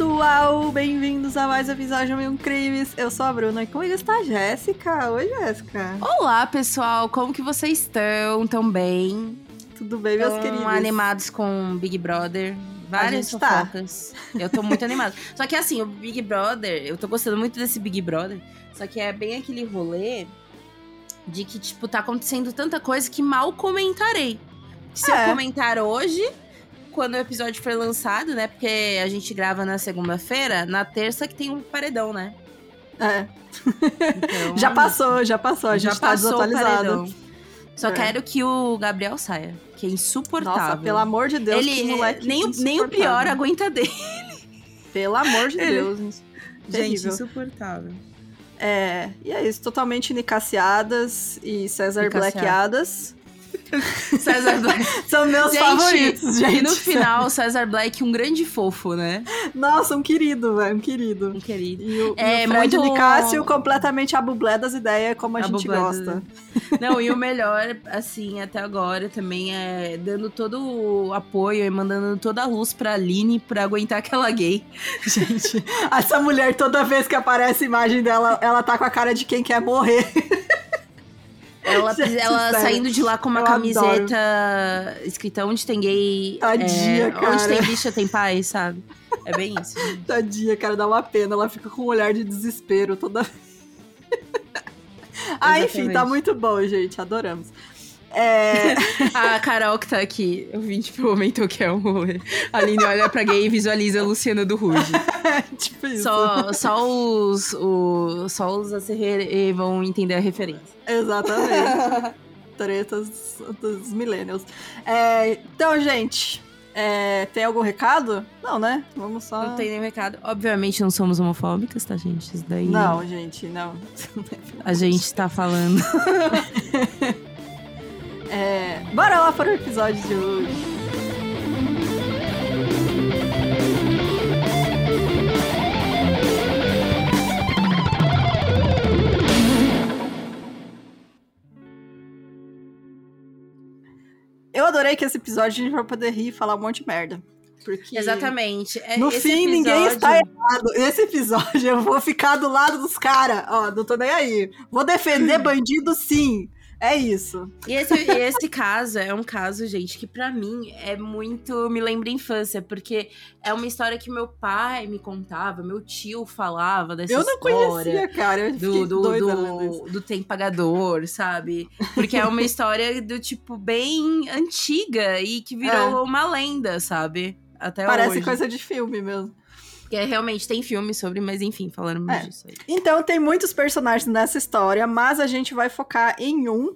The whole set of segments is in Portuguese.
Pessoal! Bem-vindos a mais um episódio Um Crimes. Eu sou a Bruna e comigo está a Jéssica. Oi, Jéssica. Olá, pessoal! Como que vocês estão? Tão bem? Tudo bem, meus Tão queridos? animados com Big Brother? Várias tá. fofocas. Eu tô muito animada. Só que assim, o Big Brother, eu tô gostando muito desse Big Brother. Só que é bem aquele rolê de que, tipo, tá acontecendo tanta coisa que mal comentarei. Se É. eu comentar hoje, quando o episódio for lançado, né? Porque a gente grava na segunda-feira, na terça que tem um paredão, né? É, Então, já passou, já passou. A gente já tá passou o desatualizado. Só É. quero que o Gabriel saia, que é insuportável. Nossa, pelo amor de Deus, que Ele moleque nem, o- nem o pior aguenta dele. Pelo amor de Ele- Deus. Gente, Terrível. insuportável. É, e é isso, totalmente nicaciadas e César Nicaciadas. Blackeadas. César Black. São meus Gente, favoritos, gente. E no final, César Black, um grande fofo, né? Nossa, um querido, velho, um querido. Um querido. E o, É, e o Fred muito- Nicásio completamente a bublé das ideias, como a, A gente gosta. Não, e o melhor, assim, até agora também é dando todo o apoio e mandando toda a luz pra Aline pra aguentar aquela gay. Gente, essa mulher, toda vez que aparece a imagem dela, ela tá com a cara de quem quer morrer. Ela, Gente, ela sério. saindo de lá com uma Eu camiseta escrita onde tem gay. Tadinha, é, cara. Onde tem bicha tem pai, sabe? É bem isso. gente. Tadinha, cara, dá uma pena. Ela fica com um olhar de desespero toda vez. ah, enfim, tá Exatamente. muito bom, gente. Adoramos. É, A Carol que tá aqui, eu vim tipo momentou que é um rolê. A Aline olha pra gay e visualiza a Luciana do Ruge. tipo isso. Só, só os, os. Só os ACR vão entender a referência. Exatamente. Tretas dos millennials. É, então, gente, é, tem algum recado? Não, né? Vamos só. Não tem nenhum recado. Obviamente não somos homofóbicas, tá, gente? Isso daí. Não, gente, não. A gente tá falando. Bora lá para o episódio de hoje. Eu adorei que esse episódio a gente vai poder rir e falar um monte de merda. Porque Exatamente. É, no esse fim ninguém episódio- está errado. Nesse episódio eu vou ficar do lado dos caras. Ó, não tô nem aí. Vou defender bandido sim. É isso. E esse, esse caso é um caso, gente, que pra mim é muito. Me lembra a infância, porque é uma história que meu pai me contava, meu tio falava dessa eu não história. conhecia, cara. Eu Do, do, do, do tem pagador, sabe? Porque é uma história do tipo bem antiga e que virou uma lenda, sabe? Até Parece hoje. coisa de filme mesmo. Que é, realmente tem filme sobre, mas enfim, falando É. disso aí. Então, tem muitos personagens nessa história, mas a gente vai focar em um,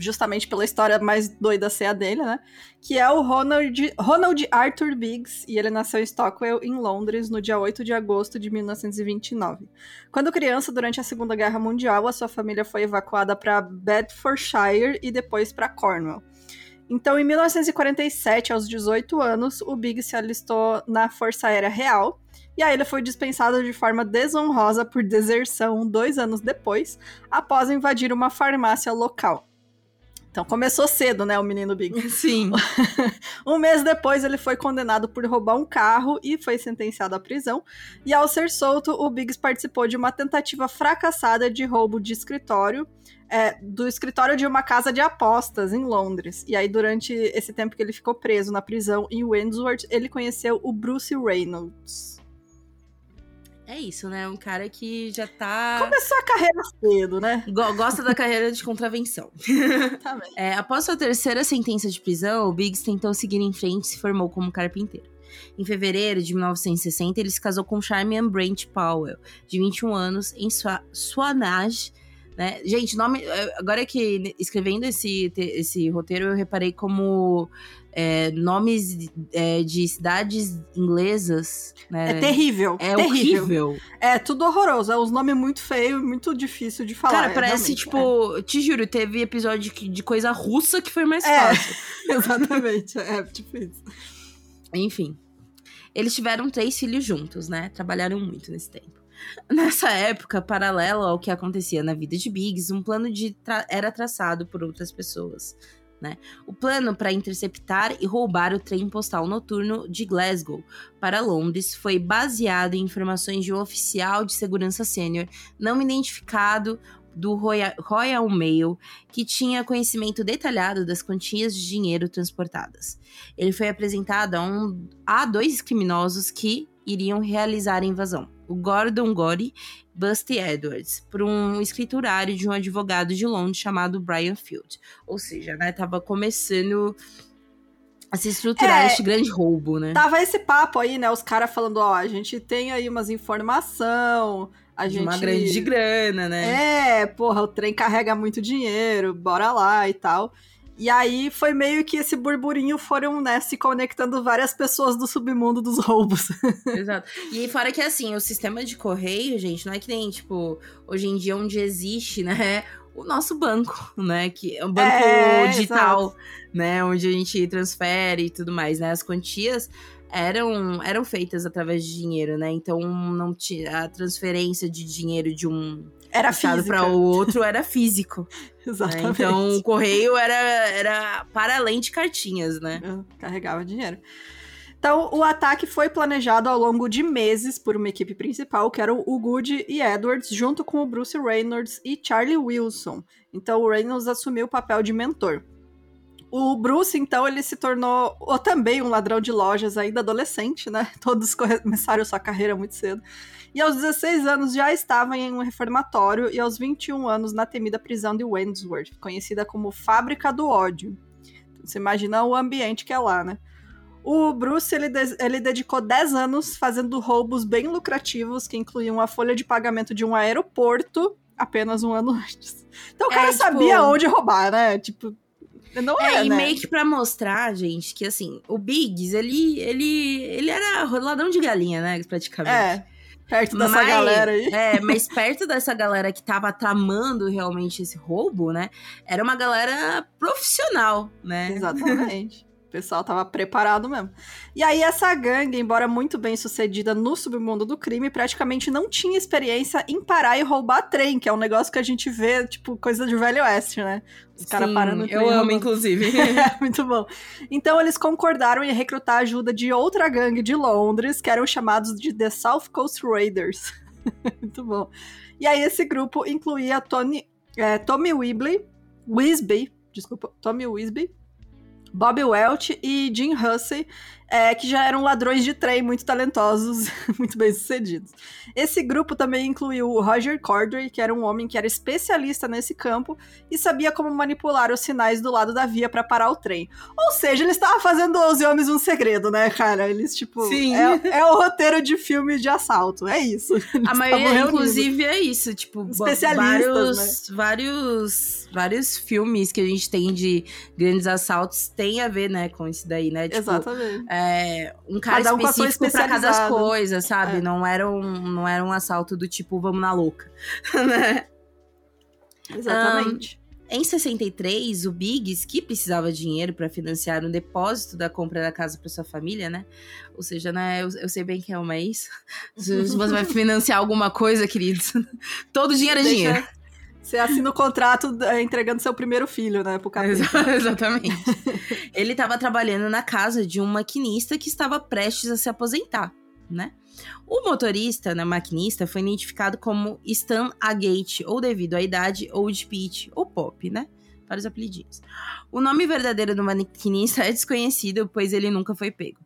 justamente pela história mais doida ser a dele, né? Que é o Ronald, Ronald Arthur Biggs, e ele nasceu em Stockwell, em Londres, no dia 8 de agosto de 1929. Quando criança, durante a Segunda Guerra Mundial, a sua família foi evacuada para Bedfordshire e depois para Cornwall. Então, em 1947, aos 18 anos, o Biggs se alistou na Força Aérea Real, e aí ele foi dispensado de forma desonrosa por deserção dois anos depois, após invadir uma farmácia local. Então começou cedo, né, o menino Biggs. Sim. Um mês depois, ele foi condenado por roubar um carro e foi sentenciado à prisão. E ao ser solto, o Biggs participou de uma tentativa fracassada de roubo de escritório, é, do escritório de uma casa de apostas em Londres. E aí, durante esse tempo que ele ficou preso na prisão em Wandsworth, ele conheceu o Bruce Reynolds. É isso, né? Um cara que já tá. Começou a carreira cedo, né? Go- Gosta da carreira de contravenção. Tá. É, após sua terceira sentença de prisão, o Biggs tentou seguir em frente e se formou como carpinteiro. Em fevereiro de 1960, ele se casou com Charmian Brent Powell, de 21 anos, em Swa- Swanage. Né? Gente, nome. eh, Agora que escrevendo esse, esse roteiro, eu reparei como é, nomes é, de cidades inglesas. Né? É terrível. É terrível. horrível. É tudo horroroso. É uns nomes muito feios, muito difícil de falar. Cara, é, parece, tipo, te juro, teve episódio de coisa russa que foi mais É. fácil. é. Exatamente. É tipo isso. Enfim. Eles tiveram três filhos juntos, né? Trabalharam muito nesse tempo. Nessa época, paralelo ao que acontecia na vida de Biggs, um plano tra- era traçado por outras pessoas. Né? O plano para interceptar e roubar o trem postal noturno de Glasgow para Londres foi baseado em informações de um oficial de segurança sênior não identificado do Royal, Royal Mail, que tinha conhecimento detalhado das quantias de dinheiro transportadas. Ele foi apresentado a, um, a dois criminosos que iriam realizar a invasão: o Gordon Gore Busty Edwards, por um escriturário de um advogado de Londres chamado Brian Field. Ou seja, né, tava começando a se estruturar é, este grande roubo, né? Tava esse papo aí, né, os caras falando, ó, a gente tem aí umas informação, a gente... uma grande grana, né? É, porra, o trem carrega muito dinheiro, bora lá e tal. E aí foi meio que esse burburinho foram, né, se conectando várias pessoas do submundo dos roubos. Exato. E fora que assim, o sistema de correio, gente, não é que nem, tipo, hoje em dia onde existe, né, o nosso banco, né, que é um banco é, digital, exato. né, onde a gente transfere e tudo mais, né, as quantias eram, eram feitas através de dinheiro, né? Então não tinha a transferência de dinheiro de um era estado para o outro era físico. Exatamente. Né? Então o correio era, era para além de cartinhas, né? Carregava dinheiro. Então, o ataque foi planejado ao longo de meses por uma equipe principal, que eram o Good e Edwards, junto com o Bruce Reynolds e Charlie Wilson. Então, o Reynolds assumiu o papel de mentor. O Bruce, então, ele se tornou ou também um ladrão de lojas ainda adolescente, né? Todos começaram sua carreira muito cedo. E aos 16 anos já estava em um reformatório e aos 21 anos na temida prisão de Wandsworth, conhecida como Fábrica do Ódio. Então, você imagina o ambiente que é lá, né? O Bruce, ele, ele dedicou 10 anos fazendo roubos bem lucrativos, que incluíam a folha de pagamento de um aeroporto apenas um ano antes. Então o cara é, tipo... sabia onde roubar, né? Tipo, não é, é e né? meio que pra mostrar, gente, que assim, o Biggs, ele, ele, ele era ladrão de galinha, né, praticamente. É. Perto dessa mas, galera aí. É, mas perto dessa galera que tava tramando realmente esse roubo, né? Era uma galera profissional, né? Exatamente. O pessoal tava preparado mesmo. E aí, essa gangue, embora muito bem sucedida no submundo do crime, praticamente não tinha experiência em parar e roubar trem, que é um negócio que a gente vê, tipo, coisa de velho oeste, né? Os caras parando trem. Eu amo, inclusive. é, muito bom. Então, eles concordaram em recrutar a ajuda de outra gangue de Londres, que eram chamados de The South Coast Raiders. muito bom. E aí, esse grupo incluía Tony, é, Tommy Weebly, Wisby, desculpa, Tommy Wisby, Bob Welch e Jim Hussey, é, que já eram ladrões de trem muito talentosos, muito bem sucedidos. Esse grupo também incluiu o Roger Corddry, que era um homem que era especialista nesse campo e sabia como manipular os sinais do lado da via para parar o trem. Ou seja, eles estavam fazendo os homens um segredo, né, cara? Eles, tipo, Sim. É, é o roteiro de filme de assalto, é isso. Eles A maioria, inclusive, é isso, tipo, especialistas, vários, né? vários, vários filmes que a gente tem de grandes assaltos tem a ver, né, com isso daí, né? Tipo, Exatamente. É, é, um cara cada um específico para cada coisa, sabe? É. Não, era um, não era um assalto do tipo, vamos na louca, né? Exatamente. Um, em 63, o Biggs, que precisava de dinheiro para financiar um depósito da compra da casa para sua família, né? Ou seja, né, eu, eu sei bem que é uma. Se você vai financiar alguma coisa, queridos, todo dinheiro é Deixa, dinheiro. Você assina o contrato entregando seu primeiro filho, né, pro capeta. Exatamente. Ele estava trabalhando na casa de um maquinista que estava prestes a se aposentar, né? O motorista, né, maquinista, foi identificado como Stan Agate, ou devido à idade, ou de Pete, ou Pop, né? Vários apelidinhos. O nome verdadeiro do maquinista é desconhecido, pois ele nunca foi pego.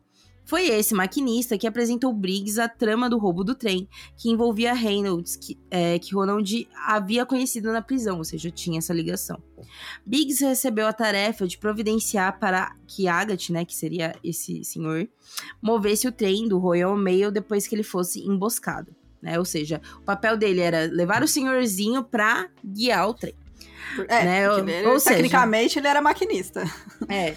Foi esse maquinista que apresentou Briggs a trama do roubo do trem, que envolvia Reynolds, que, é, que Ronald havia conhecido na prisão, ou seja, tinha essa ligação. Briggs recebeu a tarefa de providenciar para que Agatha, né, que seria esse senhor, movesse o trem do Royal Mail depois que ele fosse emboscado. Né? Ou seja, o papel dele era levar o senhorzinho para guiar o trem. É, né? ele, ou tecnicamente seja, ele era maquinista. É.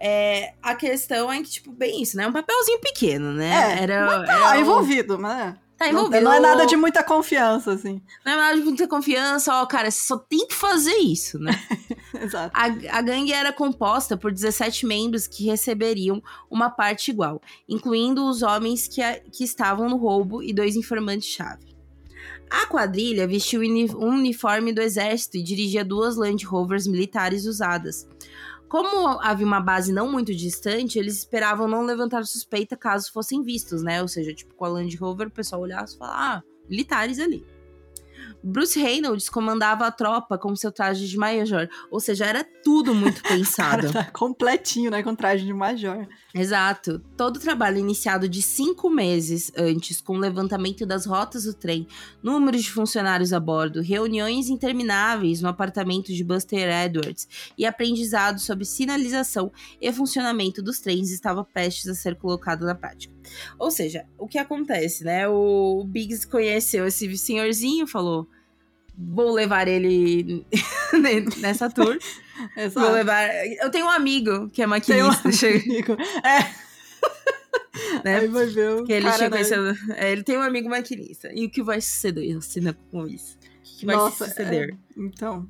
É, a questão é que, tipo, bem isso, né? Um papelzinho pequeno, né? É, era, tá era envolvido, mas... Tá envolvido. Não, não, é nada de muita confiança, assim. Não é nada de muita confiança, ó, cara, você só tem que fazer isso, né? Exato. A, a gangue era composta por 17 membros que receberiam uma parte igual, incluindo os homens que, a, que estavam no roubo e dois informantes-chave. A quadrilha vestiu um uniforme do exército e dirigia duas Land Rovers militares usadas Como havia uma base não muito distante, eles esperavam não levantar suspeita caso fossem vistos, né? Ou seja, tipo, com a Land Rover, o pessoal olhasse e falava, ah, militares ali. Bruce Reynolds comandava a tropa com seu traje de major, ou seja, era tudo muito pensado. Cara, tá completinho, né, com traje de major. Exato. Todo o trabalho iniciado de cinco meses antes, com o levantamento das rotas do trem, números de funcionários a bordo, reuniões intermináveis no apartamento de Buster Edwards e aprendizado sobre sinalização e funcionamento dos trens estava prestes a ser colocado na prática. Ou seja, o que acontece, né? O Biggs conheceu esse senhorzinho, falou: vou levar ele nessa tour. Exato. Vou levar. Eu tenho um amigo que é maquinista. Tem um amigo. É. Né? Aí vai ver o que ele cara, né? é, ele tem um amigo maquinista. E o que vai suceder, Rocina, com isso? O que vai Nossa, suceder? É... Então.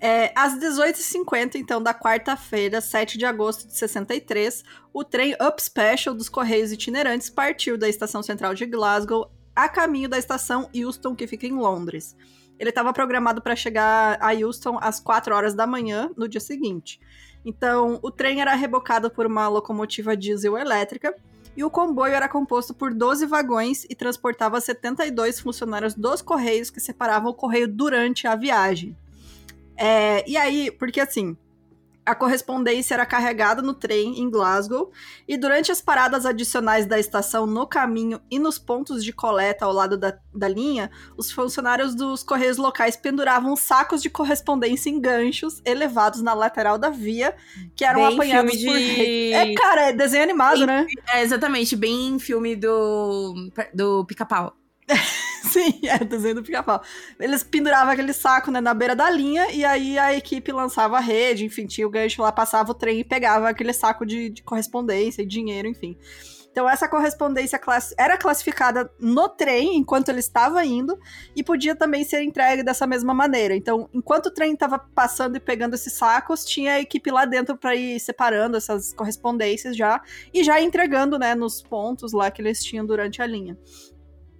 É, às 18h50, então, da quarta-feira, 7 de agosto de 63, o trem Up Special dos Correios Itinerantes partiu da estação central de Glasgow a caminho da estação Euston, que fica em Londres. Ele estava programado para chegar a Euston às 4 horas da manhã no dia seguinte. Então, o trem era rebocado por uma locomotiva diesel elétrica e o comboio era composto por 12 vagões e transportava 72 funcionários dos Correios que separavam o correio durante a viagem. É, e aí, porque assim, a correspondência era carregada no trem em Glasgow e durante as paradas adicionais da estação no caminho e nos pontos de coleta ao lado da, da linha, os funcionários dos correios locais penduravam sacos de correspondência em ganchos elevados na lateral da via, que eram bem apanhados por... De... É, cara, é desenho animado, né? É, exatamente, bem filme do, do Pica-Pau. Sim, é, desenho do pica-pau. Eles penduravam aquele saco né, na beira da linha e aí a equipe lançava a rede, enfim, tinha o gancho lá, passava o trem e pegava aquele saco de, de correspondência e dinheiro, enfim. Então essa correspondência class era classificada no trem enquanto ele estava indo e podia também ser entregue dessa mesma maneira. Então, enquanto o trem estava passando e pegando esses sacos, tinha a equipe lá dentro para ir separando essas correspondências já e já entregando, né, nos pontos lá que eles tinham durante a linha.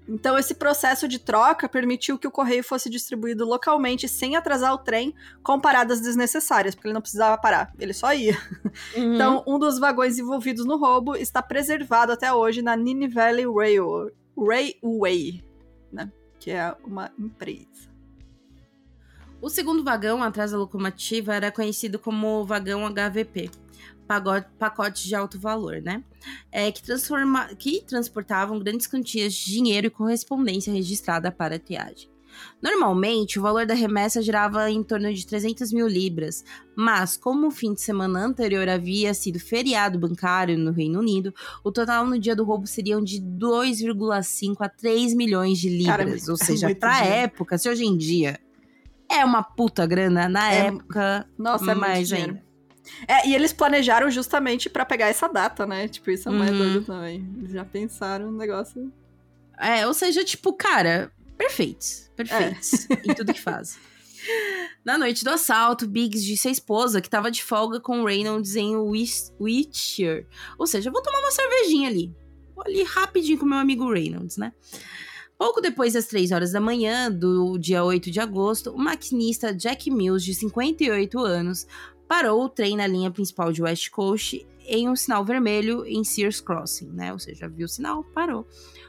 Então, esse processo de troca permitiu que o correio fosse distribuído localmente sem atrasar o trem com paradas desnecessárias, porque ele não precisava parar, ele só ia. Uhum. Então, um dos vagões envolvidos no roubo está preservado até hoje na Nini Valley Rail, Railway, né? que é uma empresa. O segundo vagão atrás da locomotiva era conhecido como vagão HVP pacotes de alto valor, né? É, que, transforma, que transportavam grandes quantias de dinheiro e correspondência registrada para a triagem. Normalmente, o valor da remessa girava em torno de 300 mil libras, mas como o fim de semana anterior havia sido feriado bancário no Reino Unido, o total no dia do roubo seriam de 2,5 a 3 milhões de libras. Cara, Ou seja, para época, se hoje em dia é uma puta grana, na é, época, nossa, é mais ainda. É, e eles planejaram justamente para pegar essa data, né? Tipo, isso é mais uhum. doido também. Eles já pensaram no negócio. É, ou seja, tipo, cara, perfeitos. Perfeitos é. em tudo que fazem. Na noite do assalto, Biggs disse à esposa que estava de folga com Reynolds em Witcher. Ou seja, vou tomar uma cervejinha ali. Vou ali rapidinho com meu amigo Reynolds, né? Pouco depois das 3 horas da manhã do dia 8 de agosto, o maquinista Jack Mills, de 58 anos, parou o trem na linha principal de West Coast em um sinal vermelho em Sears Crossing, né? Ou seja, viu o sinal, parou.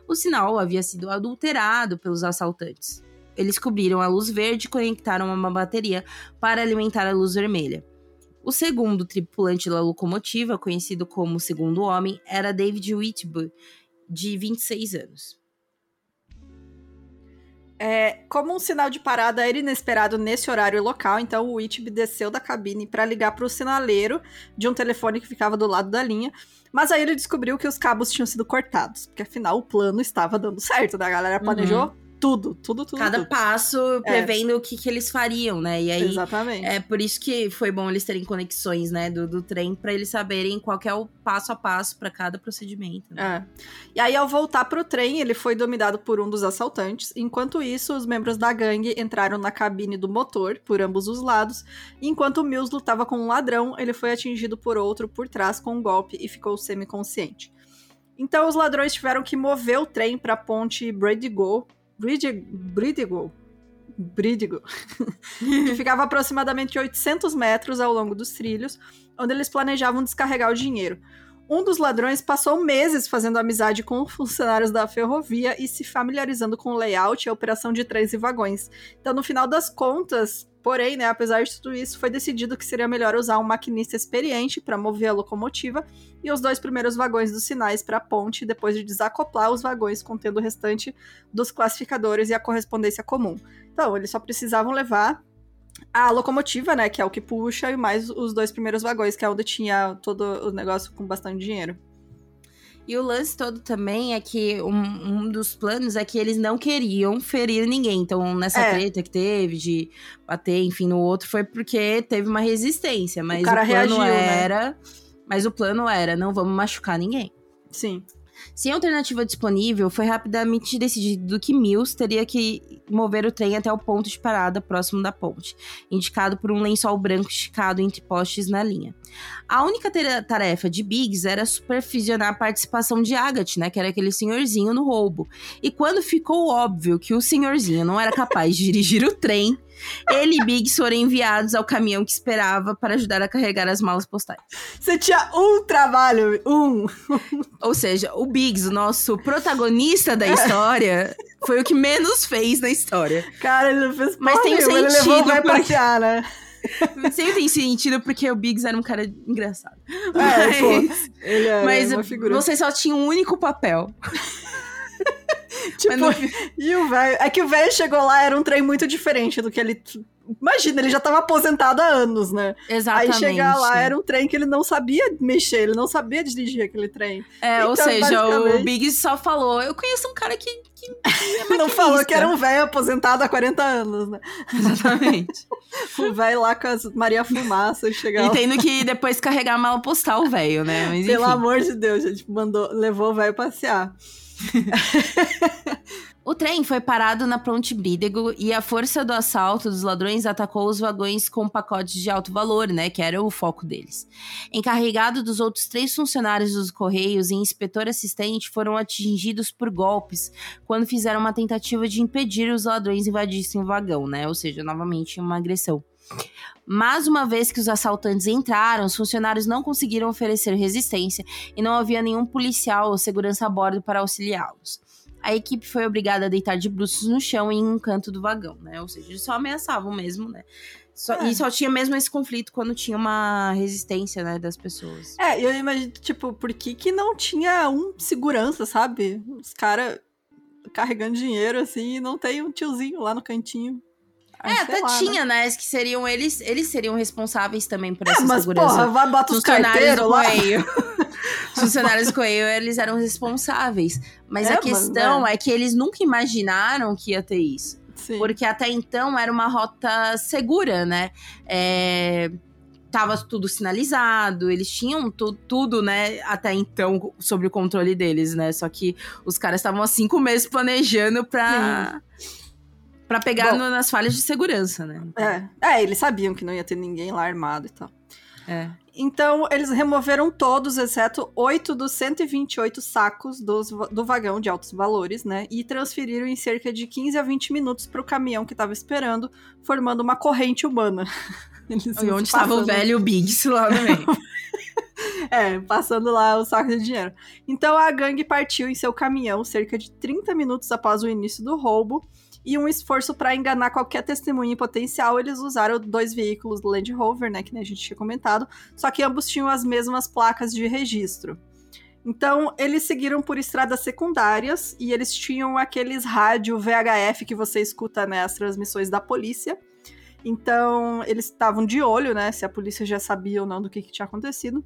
O sinal havia sido adulterado pelos assaltantes. Eles cobriram a luz verde e conectaram uma bateria para alimentar a luz vermelha. O segundo tripulante da locomotiva, conhecido como Segundo Homem, era David Whitby, de 26 anos. É, como um sinal de parada era inesperado nesse horário local, então o Whitby desceu da cabine para ligar para o sinaleiro de um telefone que ficava do lado da linha. Mas aí ele descobriu que os cabos tinham sido cortados, porque afinal o plano estava dando certo, né? A galera planejou uhum tudo, tudo, tudo. Cada tudo. passo é. prevendo é. o que, que eles fariam, né? E aí, Exatamente. É por isso que foi bom eles terem conexões, né, do, do trem, para eles saberem qual é o passo a passo para cada procedimento. Né? É. E aí, ao voltar pro trem, ele foi dominado por um dos assaltantes. Enquanto isso, os membros da gangue entraram na cabine do motor, por ambos os lados. Enquanto o Mills lutava com um ladrão, ele foi atingido por outro por trás com um golpe e ficou semi-consciente. Então, os ladrões tiveram que mover o trem para a ponte Brady Go, Bridge, Bridgewell. Brídigo, que ficava aproximadamente 800 metros ao longo dos trilhos, onde eles planejavam descarregar o dinheiro. Um dos ladrões passou meses fazendo amizade com funcionários da ferrovia e se familiarizando com o layout e a operação de trens e vagões. Então, no final das contas, porém, né, apesar de tudo isso, foi decidido que seria melhor usar um maquinista experiente para mover a locomotiva e os dois primeiros vagões dos sinais para a ponte, depois de desacoplar os vagões contendo o restante dos classificadores e a correspondência comum. Então, eles só precisavam levar a locomotiva, né, que é o que puxa, e mais os dois primeiros vagões, que é onde tinha todo o negócio com bastante dinheiro. E o lance todo também é que um, um, dos planos é que eles não queriam ferir ninguém. Então, nessa é. treta que teve de bater, enfim, no outro, foi porque teve uma resistência. Mas o, cara o plano reagiu, né? era. Né? Mas o plano era, não vamos machucar ninguém. Sim. Sem alternativa disponível, foi rapidamente decidido que Mills teria que mover o trem até o ponto de parada próximo da ponte, indicado por um lençol branco esticado entre postes na linha. A única tarefa de Biggs era supervisionar a participação de Agatha, né, que era aquele senhorzinho no roubo. E quando ficou óbvio que o senhorzinho não era capaz de dirigir o trem, ele e Biggs foram enviados ao caminhão que esperava para ajudar a carregar as malas postais. Você tinha um trabalho, um. Ou seja, o Biggs, o nosso protagonista da história, foi o que menos fez na história. Cara, ele não fez Mas tem um sentido. Ele levou vai porque... passear, né? Sempre tem sentido porque o Biggs era um cara engraçado. É, mas, pô, ele é mas uma figura. você só tinha um único papel. tipo, no... e o velho. É que o velho chegou lá, era um trem muito diferente do que ele. Imagina, ele já tava aposentado há anos, né? Exatamente. Aí chegar lá era um trem que ele não sabia mexer, ele não sabia dirigir aquele trem. É, então, ou seja, o Big só falou: Eu conheço um cara que. que é não falou que era um velho aposentado há 40 anos, né? Exatamente. o velho lá com as Maria Fumaça chegar E tendo que depois carregar a mala postal, o velho, né? Mas, Pelo amor de Deus, a gente mandou, levou o velho passear. o trem foi parado na Ponte Brídego e a força do assalto dos ladrões atacou os vagões com pacotes de alto valor, né, que era o foco deles. Encarregado dos outros três funcionários dos Correios e inspetor assistente foram atingidos por golpes quando fizeram uma tentativa de impedir os ladrões invadissem o vagão, né, ou seja, novamente uma agressão. Mas uma vez que os assaltantes entraram, os funcionários não conseguiram oferecer resistência e não havia nenhum policial ou segurança a bordo para auxiliá-los. A equipe foi obrigada a deitar de bruços no chão em um canto do vagão, né? Ou seja, eles só ameaçavam mesmo, né? Só, é. E só tinha mesmo esse conflito quando tinha uma resistência, né, das pessoas. É, eu imagino, tipo, por que, que não tinha um segurança, sabe? Os caras carregando dinheiro assim e não tem um tiozinho lá no cantinho é, até lá, tinha, né? né? Que seriam eles, eles seriam responsáveis também por é, essa mas, segurança. Porra, vai bota os funcionários do Correio. os funcionários do Correio, eles eram responsáveis. Mas é, a questão é. é que eles nunca imaginaram que ia ter isso. Sim. Porque até então era uma rota segura, né? É, tava tudo sinalizado, eles tinham tu, tudo, né, até então, sobre o controle deles, né? Só que os caras estavam há cinco meses planejando pra. Sim para pegar Bom, no, nas falhas de segurança, né? É. é, eles sabiam que não ia ter ninguém lá armado e tal. É. Então, eles removeram todos, exceto oito dos 128 sacos dos, do vagão de altos valores, né? E transferiram em cerca de 15 a 20 minutos para o caminhão que estava esperando, formando uma corrente humana. Eles e onde estava o velho Biggs lá no meio. é, passando lá o saco de dinheiro. Então, a gangue partiu em seu caminhão cerca de 30 minutos após o início do roubo e um esforço para enganar qualquer testemunha em potencial, eles usaram dois veículos do Land Rover, né, que a gente tinha comentado, só que ambos tinham as mesmas placas de registro. Então, eles seguiram por estradas secundárias e eles tinham aqueles rádio VHF que você escuta né, transmissões da polícia. Então, eles estavam de olho, né, se a polícia já sabia ou não do que, que tinha acontecido.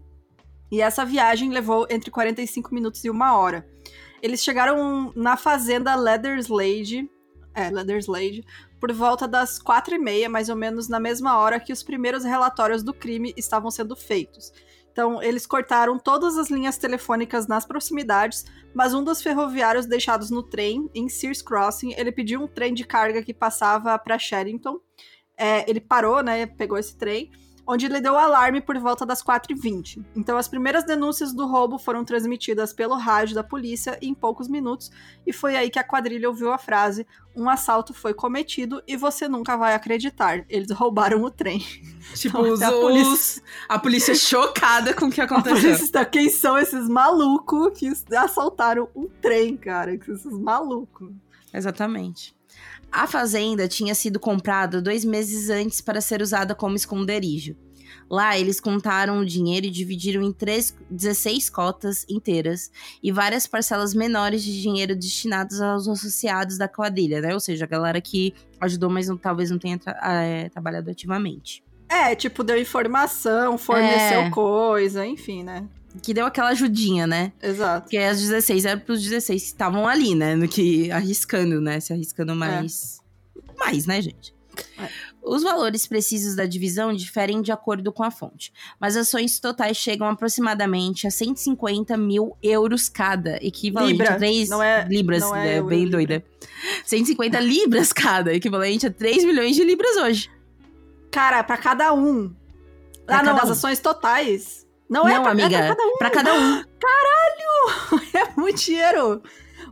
E essa viagem levou entre 45 minutos e uma hora. Eles chegaram na fazenda Leatherslade, é, Leatherslade, por volta das quatro e meia, mais ou menos na mesma hora que os primeiros relatórios do crime estavam sendo feitos. Então, eles cortaram todas as linhas telefônicas nas proximidades, mas um dos ferroviários deixados no trem, em Sears Crossing, ele pediu um trem de carga que passava para Sherrington. É, ele parou, né, pegou esse trem, onde ele deu alarme por volta das 4h20. Então, as primeiras denúncias do roubo foram transmitidas pelo rádio da polícia em poucos minutos, e foi aí que a quadrilha ouviu a frase: Um assalto foi cometido e você nunca vai acreditar. Eles roubaram o trem. Tipo, então, os, a, polícia... a polícia chocada com o que aconteceu. A polícia, quem são esses malucos que assaltaram um trem, cara? Esses malucos. Exatamente. A fazenda tinha sido comprada dois meses antes para ser usada como esconderijo. Lá, eles contaram o dinheiro e dividiram em três, 16 cotas inteiras e várias parcelas menores de dinheiro destinados aos associados da quadrilha, né? Ou seja, a galera que ajudou, mas não, talvez não tenha tra é, trabalhado ativamente. É, tipo, deu informação, forneceu é. coisa, enfim, né? Que deu aquela ajudinha, né? Exato. Porque as 16 eram pros 16 que estavam ali, né? No que arriscando, né? Se arriscando mais. É. Mais, né, gente? É. Os valores precisos da divisão diferem de acordo com a fonte, mas ações totais chegam aproximadamente a 150 mil euros cada, equivalente Libra. a 3 não é, libras, não é, é bem Libra. doida. 150 libras cada, equivalente a 3 milhões de libras hoje. Cara, para cada um. Pra ah, não, as ações totais. Não, é não é pra, amiga, é pra cada um. Pra cada um. Caralho! É muito dinheiro.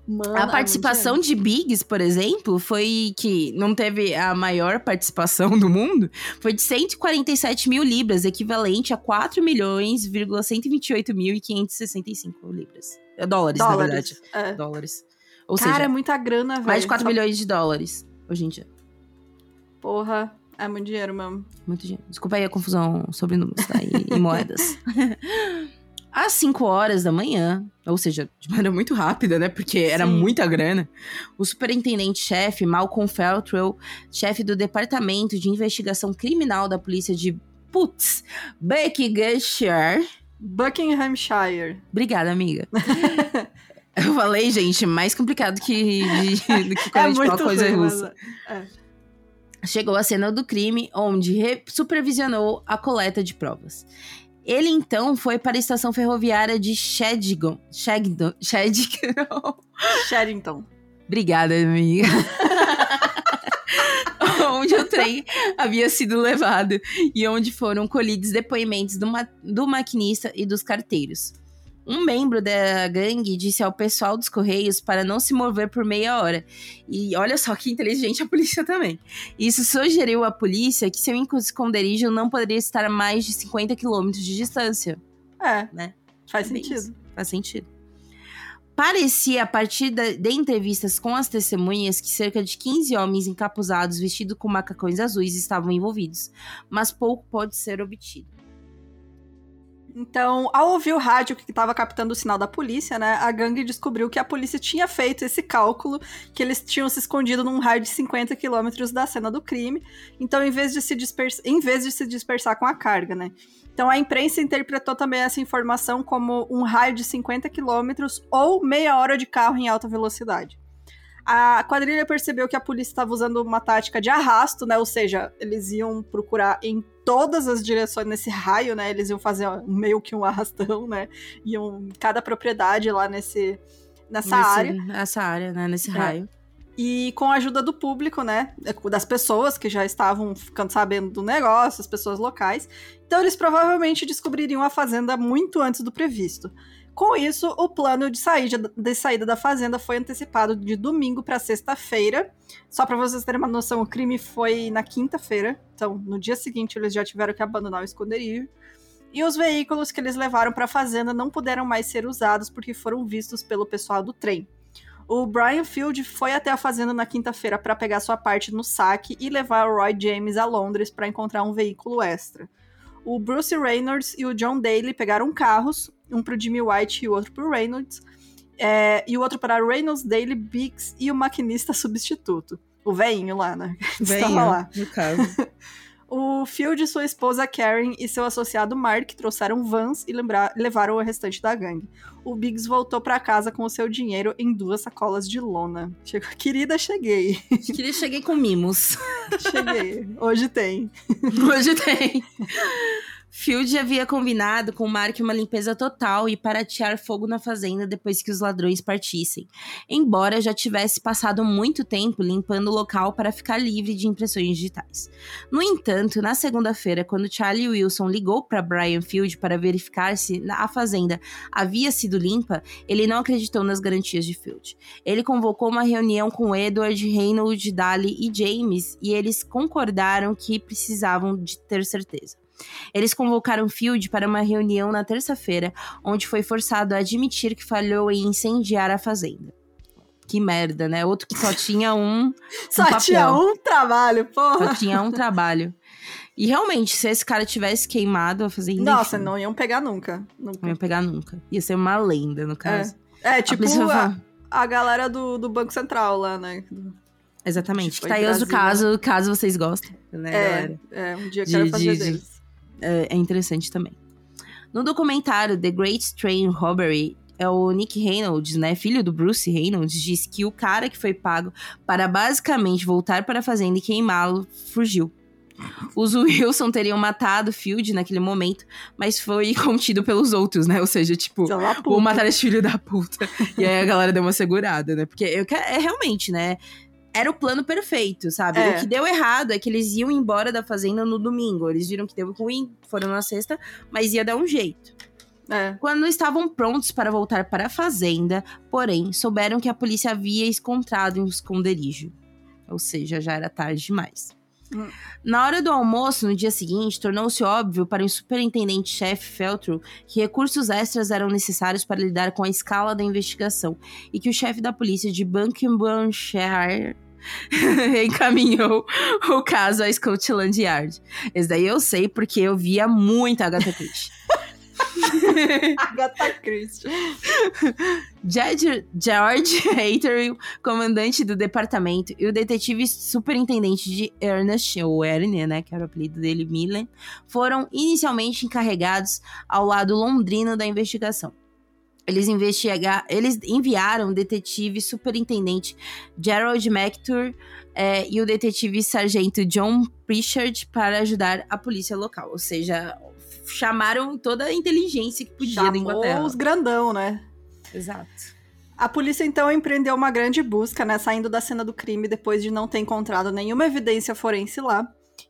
Mano, a é participação é de Biggs, por exemplo, foi que não teve a maior participação do mundo, foi de 147 mil libras, equivalente a 4 milhões, 128 mil e 565 libras. É dólares, dólares, na verdade. É. Dólares. Ou Cara, seja, é muita grana, velho. Mais de 4 Só... milhões de dólares hoje em dia. Porra. É muito dinheiro mesmo. Muito dinheiro. Desculpa aí a confusão sobre números, tá? E, e moedas. Às 5 horas da manhã, ou seja, de maneira muito rápida, né? Porque era Sim. muita grana. O superintendente-chefe, Malcolm Feltrell, chefe do Departamento de Investigação Criminal da Polícia de Putz, Buckinghamshire. Buckinghamshire. Obrigada, amiga. Eu falei, gente, mais complicado que, de, do que quando é a gente fala coisa russa. É chegou à cena do crime, onde supervisionou a coleta de provas. Ele então foi para a estação ferroviária de Shedgon. Shedgon. Shedgon. Sheddington. Obrigada, amiga. onde o trem havia sido levado e onde foram colhidos depoimentos do, ma do maquinista e dos carteiros. Um membro da gangue disse ao pessoal dos Correios para não se mover por meia hora. E olha só que inteligente a polícia também. Isso sugeriu à polícia que seu esconderijo não poderia estar a mais de 50 quilômetros de distância. É, né? Faz é sentido. Isso. Faz sentido. Parecia, a partir de entrevistas com as testemunhas, que cerca de 15 homens encapuzados vestidos com macacões azuis estavam envolvidos, mas pouco pode ser obtido. Então, ao ouvir o rádio que estava captando o sinal da polícia, né, a gangue descobriu que a polícia tinha feito esse cálculo, que eles tinham se escondido num raio de 50 quilômetros da cena do crime. Então, em vez de se dispersar, em vez de se dispersar com a carga, né? Então, a imprensa interpretou também essa informação como um raio de 50 quilômetros ou meia hora de carro em alta velocidade. A quadrilha percebeu que a polícia estava usando uma tática de arrasto, né? Ou seja, eles iam procurar em todas as direções nesse raio, né? Eles iam fazer meio que um arrastão, né? Iam cada propriedade lá nesse nessa nesse, área. Nessa área, né? Nesse é. raio. E com a ajuda do público, né? Das pessoas que já estavam ficando sabendo do negócio, as pessoas locais. Então eles provavelmente descobririam a fazenda muito antes do previsto. Com isso, o plano de saída, de saída da fazenda foi antecipado de domingo para sexta-feira. Só para vocês terem uma noção, o crime foi na quinta-feira. Então, no dia seguinte, eles já tiveram que abandonar o esconderijo. E os veículos que eles levaram para a fazenda não puderam mais ser usados porque foram vistos pelo pessoal do trem. O Brian Field foi até a fazenda na quinta-feira para pegar sua parte no saque e levar o Roy James a Londres para encontrar um veículo extra. O Bruce Reynolds e o John Daly pegaram carros, um pro Jimmy White e o outro pro Reynolds. É, e o outro para Reynolds, Daly, Biggs e o maquinista substituto. O velhinho lá, né? Velhinho, lá. no caso. o Field, sua esposa Karen e seu associado Mark trouxeram vans e lembrar, levaram o restante da gangue. O Biggs voltou para casa com o seu dinheiro em duas sacolas de lona. Chegou, querida, cheguei. Querida, cheguei com mimos. cheguei. Hoje tem. Hoje tem. Field havia combinado com Mark uma limpeza total e para atear fogo na fazenda depois que os ladrões partissem, embora já tivesse passado muito tempo limpando o local para ficar livre de impressões digitais. No entanto, na segunda-feira, quando Charlie Wilson ligou para Brian Field para verificar se a fazenda havia sido limpa, ele não acreditou nas garantias de Field. Ele convocou uma reunião com Edward, Reynolds, Daly e James e eles concordaram que precisavam de ter certeza. Eles convocaram Field para uma reunião na terça-feira, onde foi forçado a admitir que falhou em incendiar a fazenda. Que merda, né? Outro que só tinha um. só um tinha um trabalho, porra. Só tinha um trabalho. E realmente, se esse cara tivesse queimado a fazenda. Nossa, enfim, não iam pegar nunca, nunca. Não iam pegar nunca. Ia ser uma lenda, no caso. É, é tipo a, a, galera do, do Banco Central lá, né? Exatamente. Tipo, tá aí o caso, caso vocês gostem, né, é, galera? É, um dia eu quero de, fazer de, deles é, é interessante também. No documentário The Great Train Robbery, é o Nick Reynolds, né, filho do Bruce Reynolds, diz que o cara que foi pago para basicamente voltar para a fazenda e queimá-lo fugiu. Os Wilson teriam matado Field naquele momento, mas foi contido pelos outros, né? Ou seja, tipo, vou matar esse filho da puta. e aí a galera deu uma segurada, né? Porque eu, é realmente, né? Era o plano perfeito, sabe? É. O que deu errado é que eles iam embora da fazenda no domingo. Eles viram que deu ruim, foram na sexta, mas ia dar um jeito. É. Quando estavam prontos para voltar para a fazenda, porém, souberam que a polícia havia encontrado um esconderijo. Ou seja, já era tarde demais. Na hora do almoço, no dia seguinte, tornou-se óbvio para o superintendente-chefe Feltro que recursos extras eram necessários para lidar com a escala da investigação e que o chefe da polícia de Buckinghamshire encaminhou o caso à Scotland Yard. Esse daí eu sei porque eu via muito Agatha Christie. Agatha Christie. George, George Hater, comandante do departamento, e o detetive superintendente de Ernest, ou Ernie, né, que era o apelido dele, Millen, foram inicialmente encarregados ao lado londrino da investigação. Eles, eles enviaram o detetive superintendente Gerald McTour é, e o detetive sargento John Pritchard para ajudar a polícia local. Ou seja, chamaram toda a inteligência que podia Chamou da Inglaterra. os grandão, né? Exato. A polícia então empreendeu uma grande busca, né, saindo da cena do crime depois de não ter encontrado nenhuma evidência forense lá.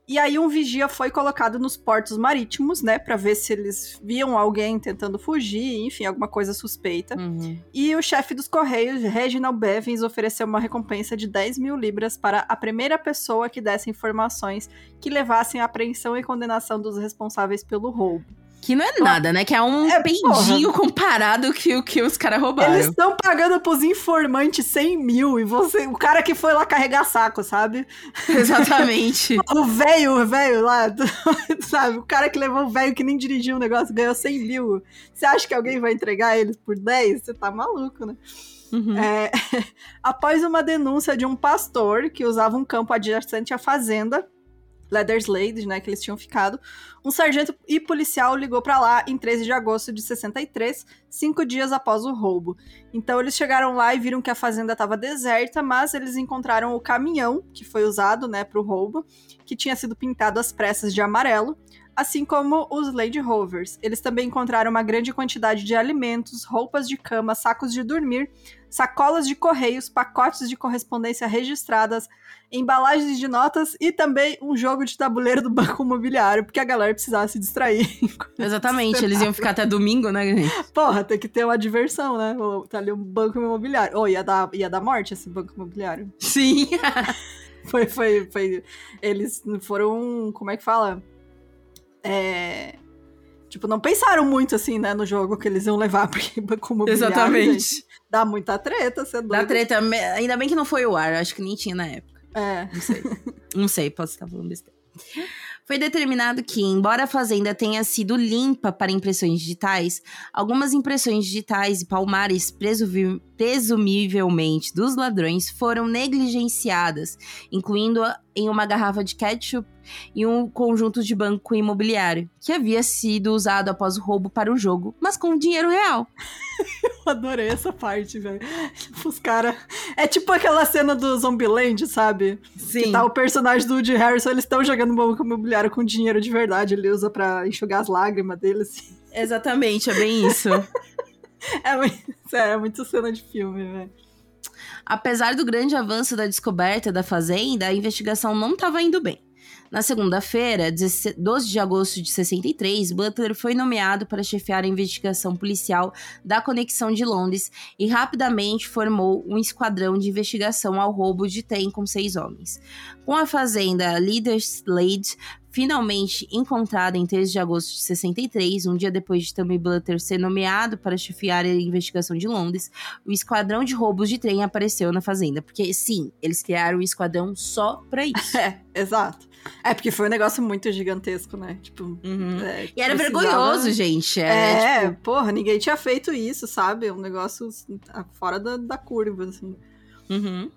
E aí um vigia foi colocado nos portos marítimos, né, para ver se eles viam alguém tentando fugir, enfim, alguma coisa suspeita. Uhum. E o chefe dos Correios, Reginald Bevins, ofereceu uma recompensa de 10 mil libras para a primeira pessoa que desse informações que levassem à apreensão e condenação dos responsáveis pelo roubo. Que não é nada, né? Que é um é, pendinho porra. comparado que o que os caras roubaram. Eles estão pagando pros informantes 100 mil e você, o cara que foi lá carregar saco, sabe? Exatamente. o velho, o velho lá, sabe? O cara que levou o velho que nem dirigiu o negócio ganhou 100 mil. Você acha que alguém vai entregar eles por 10? Você tá maluco, né? Uhum. É, após uma denúncia de um pastor que usava um campo adjacente à fazenda, Leatherslade, né, que eles tinham ficado, um sargento e policial ligou para lá em 13 de agosto de 63, cinco dias após o roubo. Então eles chegaram lá e viram que a fazenda estava deserta, mas eles encontraram o caminhão que foi usado, né, para o roubo, que tinha sido pintado às pressas de amarelo, assim como os Land Rovers. Eles também encontraram uma grande quantidade de alimentos, roupas de cama, sacos de dormir, sacolas de correios, pacotes de correspondência registradas, embalagens de notas e também um jogo de tabuleiro do banco imobiliário, porque a galera precisava se distrair. Exatamente, eles iam ficar até domingo, né, gente? Porra, tem que ter uma diversão, né? Tá ali um banco imobiliário. Oh, ia dar, ia dar morte esse banco imobiliário. Sim! foi, foi, foi. Eles foram. Como é que fala? É. Tipo, não pensaram muito assim, né, no jogo que eles iam levar, porque banco imobiliário. Exatamente. Gente, dá muita treta, você é Dá treta. Ainda bem que não foi o ar, acho que nem tinha na época. É. Não sei. não sei, posso estar falando besteira. Foi determinado que, embora a fazenda tenha sido limpa para impressões digitais, algumas impressões digitais e palmares presumivelmente dos ladrões foram negligenciadas, incluindo em uma garrafa de ketchup e um conjunto de banco imobiliário, que havia sido usado após o roubo para o jogo, mas com dinheiro real. Eu adorei essa parte, velho. Os caras. É tipo aquela cena do Zombieland, sabe? Sim. Que tá o personagem do Woody Harrison, eles estão jogando banco imobiliário com dinheiro de verdade. Ele usa pra enxugar as lágrimas dele, assim. Exatamente, é bem isso. é, muito, é muito cena de filme, velho. Apesar do grande avanço da descoberta da fazenda, a investigação não estava indo bem. Na segunda-feira, 12 de agosto de 63, Butler foi nomeado para chefiar a investigação policial da conexão de Londres e rapidamente formou um esquadrão de investigação ao roubo de trem com seis homens. Com a fazenda Leaders Lade finalmente encontrada em 13 de agosto de 63, um dia depois de Tommy Butler ser nomeado para chefiar a investigação de Londres, o esquadrão de roubos de trem apareceu na fazenda. Porque, sim, eles criaram um esquadrão só para isso. É, exato. É, porque foi um negócio muito gigantesco, né? Tipo. Uhum. É, e era precisava... vergonhoso, gente. Era, é, tipo... porra, ninguém tinha feito isso, sabe? Um negócio assim, fora da, da curva, assim. Uhum.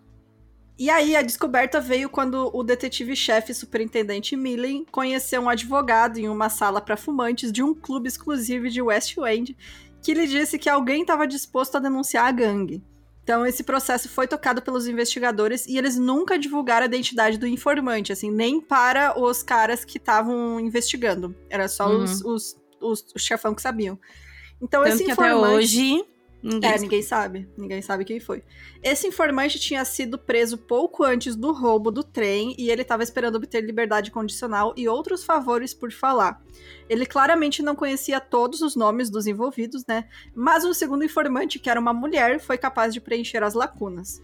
E aí a descoberta veio quando o detetive-chefe superintendente Millen conheceu um advogado em uma sala para fumantes de um clube exclusivo de West End que lhe disse que alguém estava disposto a denunciar a gangue. Então esse processo foi tocado pelos investigadores e eles nunca divulgaram a identidade do informante, assim, nem para os caras que estavam investigando. Era só uhum. os, os, os, os chefão que sabiam. Então Tanto esse informante... até hoje Ninguém é, sabe. ninguém sabe. Ninguém sabe quem foi. Esse informante tinha sido preso pouco antes do roubo do trem e ele estava esperando obter liberdade condicional e outros favores por falar. Ele claramente não conhecia todos os nomes dos envolvidos, né? Mas o segundo informante, que era uma mulher, foi capaz de preencher as lacunas.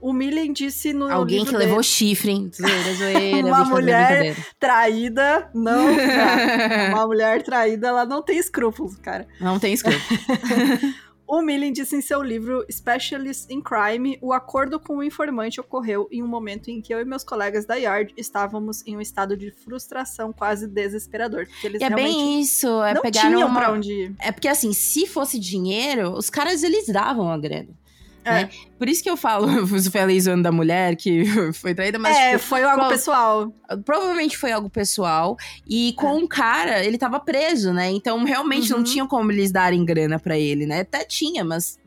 O Millen disse no. Alguém que dele, levou chifre, hein? Zoeira, zoeira, uma mulher traída, não. uma mulher traída, ela não tem escrúpulos, cara. Não tem escrúpulos. O Millen disse em seu livro Specialist in Crime: o acordo com o informante ocorreu em um momento em que eu e meus colegas da Yard estávamos em um estado de frustração quase desesperador. Porque eles é bem isso, é não tinham uma... pra onde ir. É porque assim, se fosse dinheiro, os caras eles davam a grana. É. Né? Por isso que eu falo, o feliz ano da mulher que foi traída, mas. É, tipo, foi algo pessoal. Provavelmente foi algo pessoal. E com é. um cara, ele tava preso, né? Então realmente uhum. não tinha como eles darem grana para ele, né? Até tinha, mas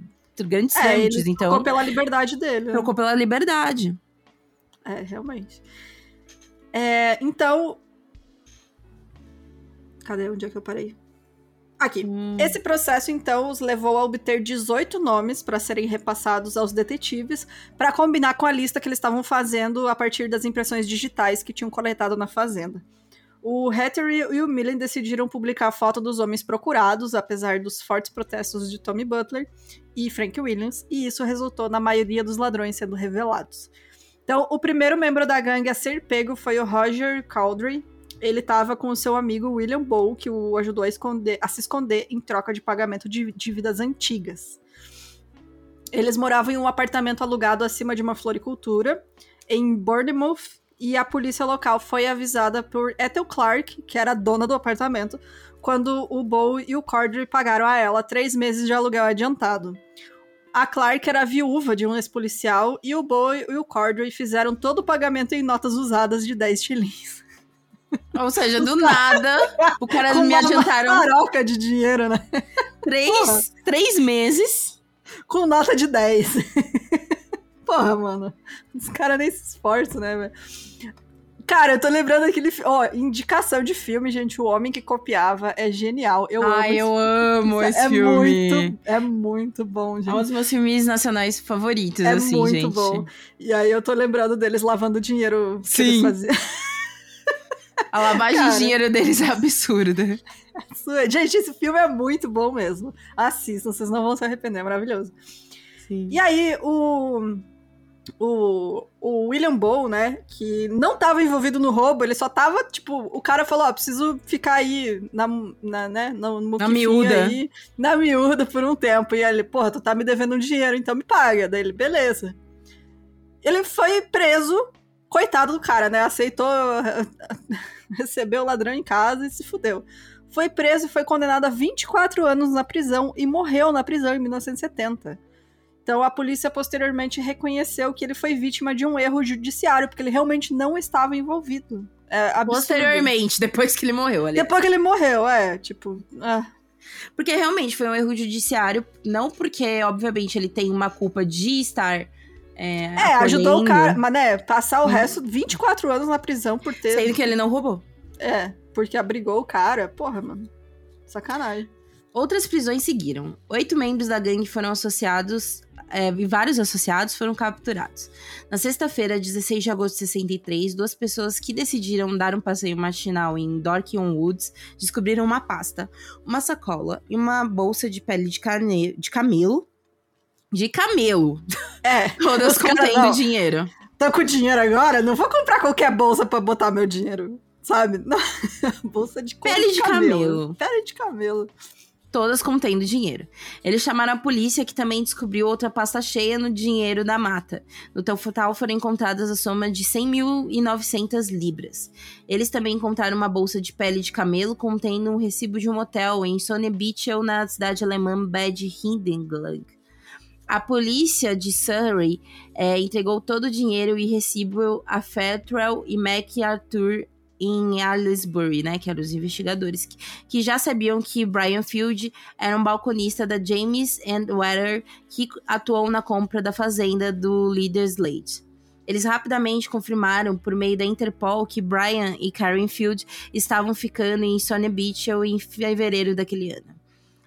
grandes é, ele então. Trocou pela liberdade dele. Né? Trocou pela liberdade. É, realmente. É, então. Cadê? Onde é que eu parei? Aqui. Hum. Esse processo, então, os levou a obter 18 nomes para serem repassados aos detetives, para combinar com a lista que eles estavam fazendo a partir das impressões digitais que tinham coletado na fazenda. O Hatter e o Millen decidiram publicar a foto dos homens procurados, apesar dos fortes protestos de Tommy Butler e Frank Williams, e isso resultou na maioria dos ladrões sendo revelados. Então, o primeiro membro da gangue a ser pego foi o Roger Caldry, ele estava com o seu amigo William Bow, que o ajudou a, esconder, a se esconder em troca de pagamento de dívidas antigas. Eles moravam em um apartamento alugado acima de uma floricultura, em Bournemouth, e a polícia local foi avisada por Ethel Clark, que era dona do apartamento, quando o Bow e o Cordry pagaram a ela três meses de aluguel adiantado. A Clark era viúva de um ex-policial e o Bow e o Cordry fizeram todo o pagamento em notas usadas de 10 shillings. Ou seja, do nada, o cara com me adiantaram. Uma troca de dinheiro, né? Três, três meses. Com nota de 10. Porra, mano. Os caras nem se esforçam, né, velho? Cara, eu tô lembrando aquele. Ó, indicação de filme, gente. O Homem que Copiava é genial. Eu Ai, amo eu amo esse é filme. Muito, é muito bom, gente. É um dos meus filmes nacionais favoritos, é assim, muito gente. bom. E aí eu tô lembrando deles lavando dinheiro que Sim. eles faziam. A lavagem Cara, de dinheiro deles é absurda. Gente, esse filme é muito bom mesmo. Assistam, vocês não vão se arrepender, é maravilhoso. Sim. E aí, o, o, o William Bow, né, que não estava envolvido no roubo, ele só tava, tipo, o cara falou, ó, preciso ficar aí na, na né, no na miúda. Aí, na miúda por um tempo. E ele, porra, tu tá me devendo um dinheiro, então me paga. Daí ele, beleza. Ele foi preso coitado do cara, né? Aceitou, recebeu o ladrão em casa e se fudeu. Foi preso e foi condenado a 24 anos na prisão e morreu na prisão em 1970. Então a polícia posteriormente reconheceu que ele foi vítima de um erro judiciário, porque ele realmente não estava envolvido. É. Posteriormente, depois que ele morreu ali. Depois que ele morreu, é, tipo. É. Porque realmente foi um erro judiciário, não porque, obviamente, ele tem uma culpa de estar. É, É, ajudou o cara, mas né, passar o Hum. resto 24 anos na prisão por ter. Sendo que ele não roubou. É, porque abrigou o cara. Porra, mano. Sacanagem. Outras prisões seguiram. Oito membros da gangue foram associados é, e vários associados foram capturados. Na sexta-feira, 16 de agosto de 63, duas pessoas que decidiram dar um passeio matinal em Dorking Woods descobriram uma pasta, uma sacola e uma bolsa de pele de, cane... de camelo. De camelo! É, Todas contendo não. dinheiro. tô com dinheiro agora, não vou comprar qualquer bolsa pra botar meu dinheiro, sabe? Não. bolsa de Pele de camelo. Pele de camelo. todas contendo dinheiro. Eles chamaram a polícia, que também descobriu outra pasta cheia no dinheiro da mata. No total foram encontradas a soma de 100.900 libras. Eles também encontraram uma bolsa de pele de camelo contendo um recibo de um hotel em Sonnenbittel, na cidade alemã Bad Hindenglang. A polícia de Surrey eh, entregou todo o dinheiro e recibo a Fairtrell e MacArthur em Aylesbury, né, que eram os investigadores que, que já sabiam que Brian Field era um balconista da James and Weather que atuou na compra da fazenda do líder Slade. Eles rapidamente confirmaram por meio da Interpol que Brian e Karen Field estavam ficando em Sonia Beach em fevereiro daquele ano.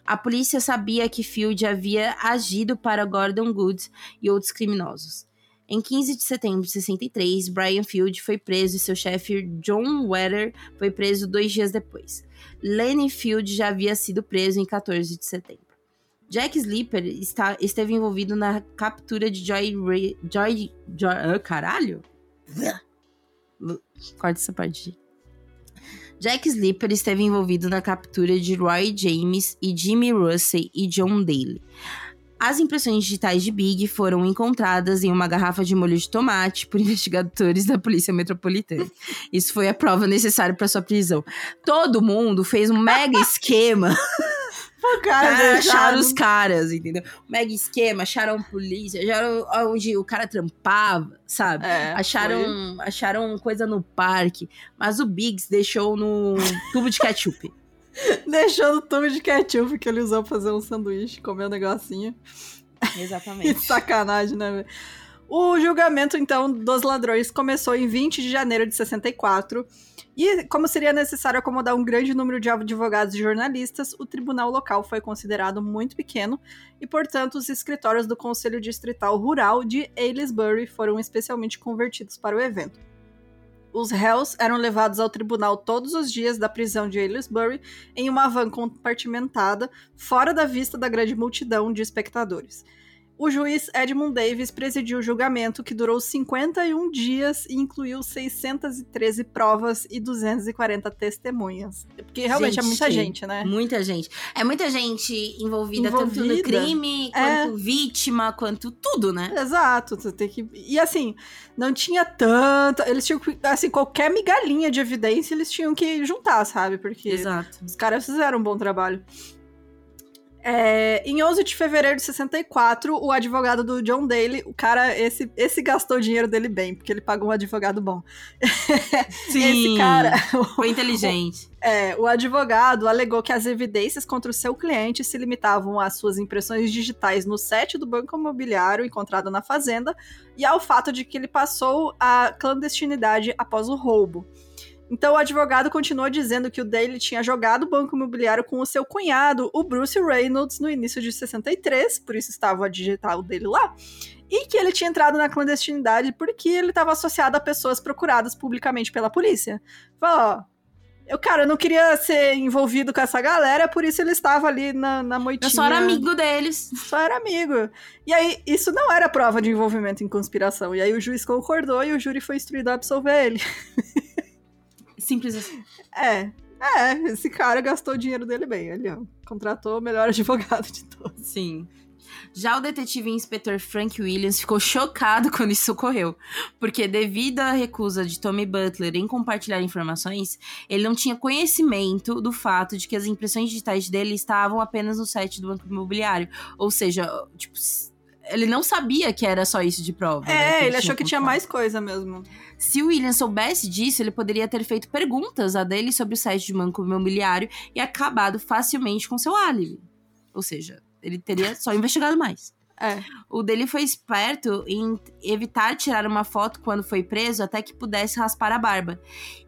A polícia sabia que Field havia agido para Gordon Good e outros criminosos. Em 15 de setembro de 63, Brian Field foi preso e seu chefe John Wetter foi preso dois dias depois. Lenny Field já havia sido preso em 14 de setembro. Jack Slipper está, esteve envolvido na captura de Joy... Ray- Joy, Joy ah, caralho? Corta essa parte. Jack Slipper esteve envolvido na captura de Roy James e Jimmy Russell e John Daly. As impressões digitais de Big foram encontradas em uma garrafa de molho de tomate por investigadores da Polícia Metropolitana. Isso foi a prova necessária para sua prisão. Todo mundo fez um mega esquema Cara, para deixaram- achar os caras, entendeu? Mega esquema, acharam polícia, acharam onde o cara trampava, sabe? É, acharam, acharam coisa no parque, mas o Biggs deixou no tubo de ketchup. foi- Deixou no tubo de ketchup que ele usou pra fazer um sanduíche, comer um negocinho. Que Exatamente. sacanagem, né, velho? O julgamento, então, dos ladrões começou em 20 de janeiro de 64. E, como seria necessário acomodar um grande número de advogados e jornalistas, o tribunal local foi considerado muito pequeno e, portanto, os escritórios do Conselho Distrital Rural de Aylesbury foram especialmente convertidos para o evento. Os réus eram levados ao tribunal todos os dias da prisão de Aylesbury em uma van compartimentada, fora da vista da grande multidão de espectadores. O juiz Edmund Davis presidiu o julgamento, que durou 51 dias e incluiu 613 provas e 240 testemunhas. Porque realmente é muita Gente, gente, né? Muita gente. É muita gente envolvida, tanto no Envolvida. crime, É. quanto vítima, quanto tudo, né? Exato, tem que. E assim, não tinha tanta. Eles tinham que. Assim, qualquer migalhinha de evidência eles tinham que juntar, sabe? Porque Exato. Os caras fizeram um bom trabalho. É, em 11 de fevereiro de 64, o advogado do John Daly, o cara, esse, esse gastou o dinheiro dele bem, porque ele pagou um advogado bom. Esse cara, Foi inteligente. é, o advogado alegou que as evidências contra o seu cliente se limitavam às suas impressões digitais no set do banco imobiliário encontrado na fazenda e ao fato de que ele passou a clandestinidade após o roubo. Então o advogado continuou dizendo que o Daly tinha jogado o banco imobiliário com o seu cunhado, o Bruce Reynolds, no início de 63, por isso estava a digital dele lá, e que ele tinha entrado na clandestinidade porque ele estava associado a pessoas procuradas publicamente pela polícia. Falou, ó, eu, cara, eu não queria ser envolvido com essa galera, por isso ele estava ali na, na moitinha. Eu só era amigo deles. Só era amigo. E aí, isso não era prova de envolvimento em conspiração. E aí o juiz concordou e o júri foi instruído a absolver ele. Simples assim. É, é, esse cara gastou o dinheiro dele bem. Ele ó, contratou o melhor advogado de todos. Sim. Já o detetive inspetor Frank Williams ficou chocado quando isso ocorreu, porque devido à recusa de Tommy Butler em compartilhar informações, ele não tinha conhecimento do fato de que as impressões digitais dele estavam apenas no site do banco imobiliário. Ou seja, tipo, ele não sabia que era só isso de prova. É, né, ele, ele achou que tinha mais coisa mesmo. Se o William soubesse disso, ele poderia ter feito perguntas a dele sobre o site de banco imobiliário e acabado facilmente com seu álibi. Ou seja, ele teria só investigado mais. É. O dele foi esperto em evitar tirar uma foto quando foi preso até que pudesse raspar a barba.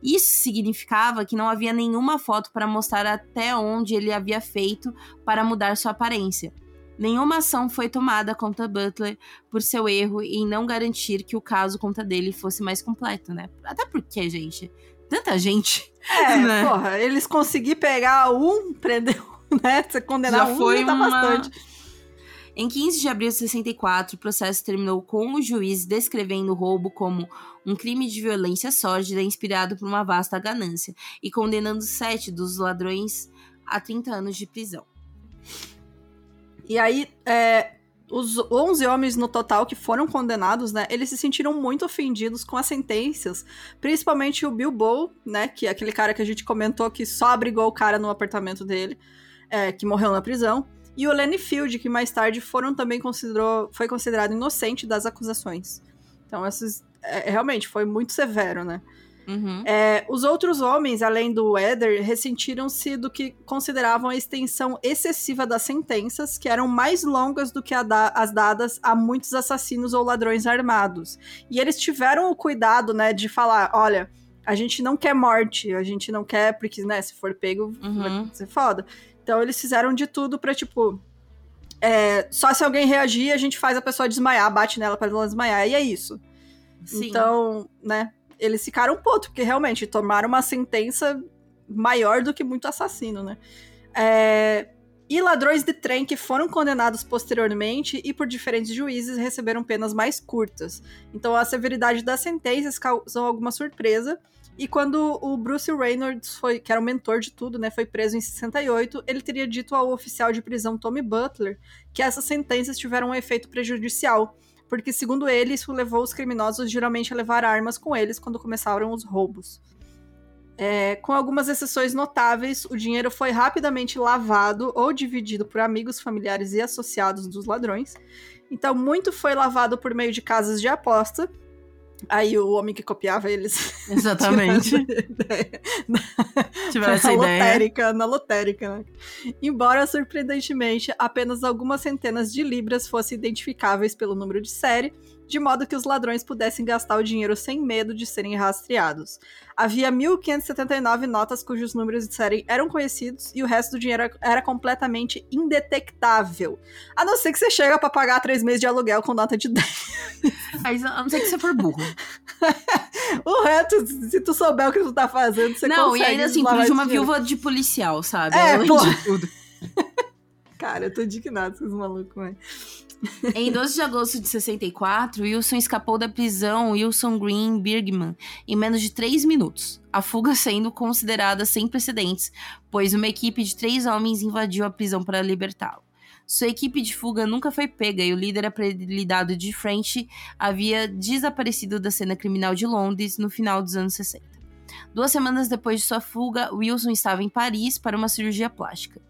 Isso significava que não havia nenhuma foto para mostrar até onde ele havia feito para mudar sua aparência. Nenhuma ação foi tomada contra Butler por seu erro em não garantir que o caso contra dele fosse mais completo, né? Até porque, gente, tanta gente. É, né? porra, eles conseguiram pegar um, prender um, né? Você condenar Já um, foi já tá uma- bastante. Em 15 de abril de 64, o processo terminou com o juiz descrevendo o roubo como um crime de violência sórdida inspirado por uma vasta ganância e condenando sete dos ladrões a 30 anos de prisão. E aí, é, os 11 homens no total que foram condenados, né, eles se sentiram muito ofendidos com as sentenças, principalmente o Bill Bow, né, que é aquele cara que a gente comentou que só abrigou o cara no apartamento dele, é, que morreu na prisão, e o Lenny Field, que mais tarde foram também considerou, foi considerado inocente das acusações. Então, esses, é, realmente, foi muito severo, né. Uhum. É, os outros homens, além do Eder, ressentiram-se do que consideravam a extensão excessiva das sentenças, que eram mais longas do que a da- as dadas a muitos assassinos ou ladrões armados. E eles tiveram o cuidado, né, de falar, olha, a gente não quer morte, a gente não quer, porque, né, se for pego, Uhum. vai ser foda. Então eles fizeram de tudo pra, tipo, é, só se alguém reagir, a gente faz a pessoa desmaiar, bate nela pra ela desmaiar, e é isso. Sim. Então, né, eles ficaram putos, porque realmente tomaram uma sentença maior do que muito assassino, né? É, E ladrões de trem que foram condenados posteriormente e por diferentes juízes receberam penas mais curtas. Então a severidade das sentenças causou alguma surpresa. E quando o Bruce Reynolds, foi, que era o mentor de tudo, né, foi preso em 68, ele teria dito ao oficial de prisão Tommy Butler que essas sentenças tiveram um efeito prejudicial, porque, segundo ele, isso levou os criminosos geralmente a levar armas com eles quando começaram os roubos. É, com algumas exceções notáveis, o dinheiro foi rapidamente lavado ou dividido por amigos, familiares e associados dos ladrões. Então, muito foi lavado por meio de casas de aposta. Aí o homem que copiava eles. Exatamente. Tiveram essa na ideia. lotérica, na lotérica, né? Embora, surpreendentemente, apenas algumas centenas de libras fossem identificáveis pelo número de série, de modo que os ladrões pudessem gastar o dinheiro sem medo de serem rastreados. Havia 1.579 notas cujos números de série eram conhecidos e o resto do dinheiro era completamente indetectável. A não ser que você chega pra pagar três meses de aluguel com nota de 10. Aí, a não ser que você for burro. O resto, se tu souber o que tu tá fazendo, você não, consegue e ainda assim, lavar de uma dinheiro. viúva de policial, sabe? É, tudo. Cara, eu tô indignado com esses malucos, velho. Em 12 de agosto de 64, Wilson escapou da prisão Wilson Green Bergman em menos de 3 minutos. A fuga sendo considerada sem precedentes, pois uma equipe de três homens invadiu a prisão para libertá-lo. Sua equipe de fuga nunca foi pega e o líder apelidado de French havia desaparecido da cena criminal de Londres no final dos anos 60. Duas semanas depois de sua fuga, Wilson estava em Paris para uma cirurgia plástica.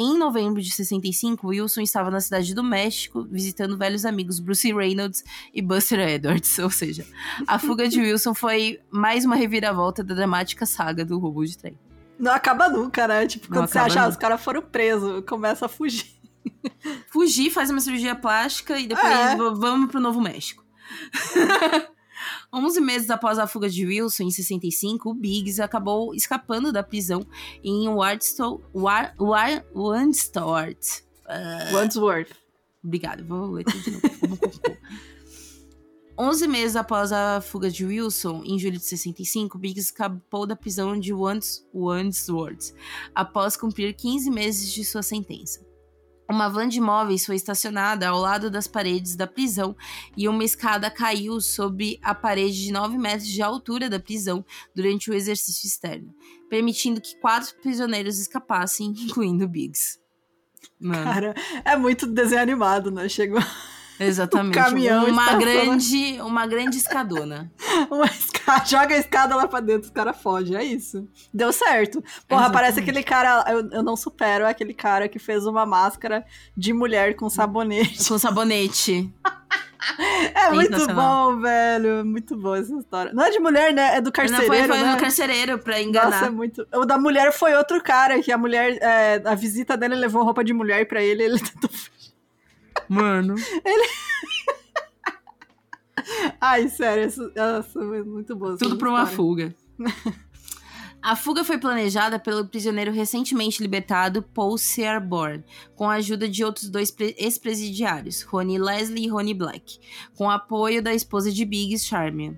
Em novembro de 65, Wilson estava na cidade do México visitando velhos amigos Bruce Reynolds e Buster Edwards. Ou seja, a fuga de Wilson foi mais uma reviravolta da dramática saga do roubo de trem. Não acaba nunca, né? Tipo, quando você acha, ah, os caras foram presos, começa a fugir. Fugir, faz uma cirurgia plástica e depois É. vamos pro Novo México. 11 meses após a fuga de Wilson, em 65, o Biggs acabou escapando da prisão em Wardstow, War, War, Wandsworth. Ah, Wandsworth. Obrigada, vou ler tudo de novo. Vamos concluir. 11 meses após a fuga de Wilson, em julho de 65, Biggs escapou da prisão de Wands, Wandsworth após cumprir 15 meses de sua sentença. Uma van de móveis foi estacionada ao lado das paredes da prisão e uma escada caiu sobre a parede de 9 metros de altura da prisão durante o exercício externo, permitindo que quatro prisioneiros escapassem, incluindo Biggs. Mano. Cara, é muito desenho animado, né? Chegou. Exatamente. Uma grande, uma grande escadona. Uma escada, joga a escada lá pra dentro, os caras fogem. É isso. Deu certo. Porra, Exatamente. parece aquele cara. Eu, eu não supero aquele cara que fez uma máscara de mulher com sabonete. Com sabonete. É muito bom, velho. Muito bom essa história. Não é de mulher, né? É do Não, carcereiro, foi, foi né? no carcereiro pra Nossa, é enganar. muito. O da mulher foi outro cara, que a mulher. é, a visita dele levou roupa de mulher pra ele ele tentou. Mano. Ai, sério, nossa, é muito essa Tudo pra uma fuga. A fuga foi planejada pelo prisioneiro recentemente libertado Paul Searborn, com a ajuda de outros dois pre- ex-presidiários, Ronnie Leslie e Ronnie Black, com apoio da esposa de Biggs, Charmian.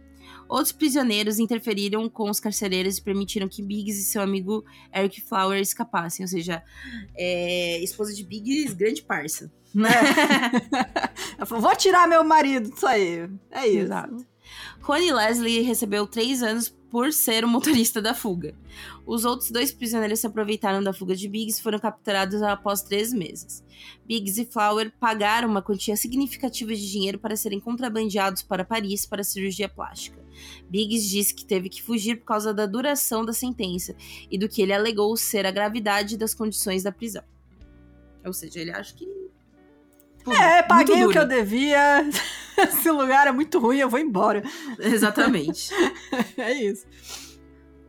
Outros prisioneiros interferiram com os carcereiros e permitiram que Biggs e seu amigo Eric Flower escapassem, ou seja, é, esposa de Biggs, grande parça. Né? Ela falou, vou tirar meu marido disso aí. É isso. Exato. Ronnie Leslie recebeu três anos por ser o motorista da fuga. Os outros dois prisioneiros se aproveitaram da fuga de Biggs e foram capturados após três meses. Biggs e Flower pagaram uma quantia significativa de dinheiro para serem contrabandeados para Paris para cirurgia plástica. Biggs disse que teve que fugir por causa da duração da sentença e do que ele alegou ser a gravidade das condições da prisão. Ou seja, ele acha que. Pô, É, paguei o que eu devia. Esse lugar é muito ruim, eu vou embora. Exatamente. É isso.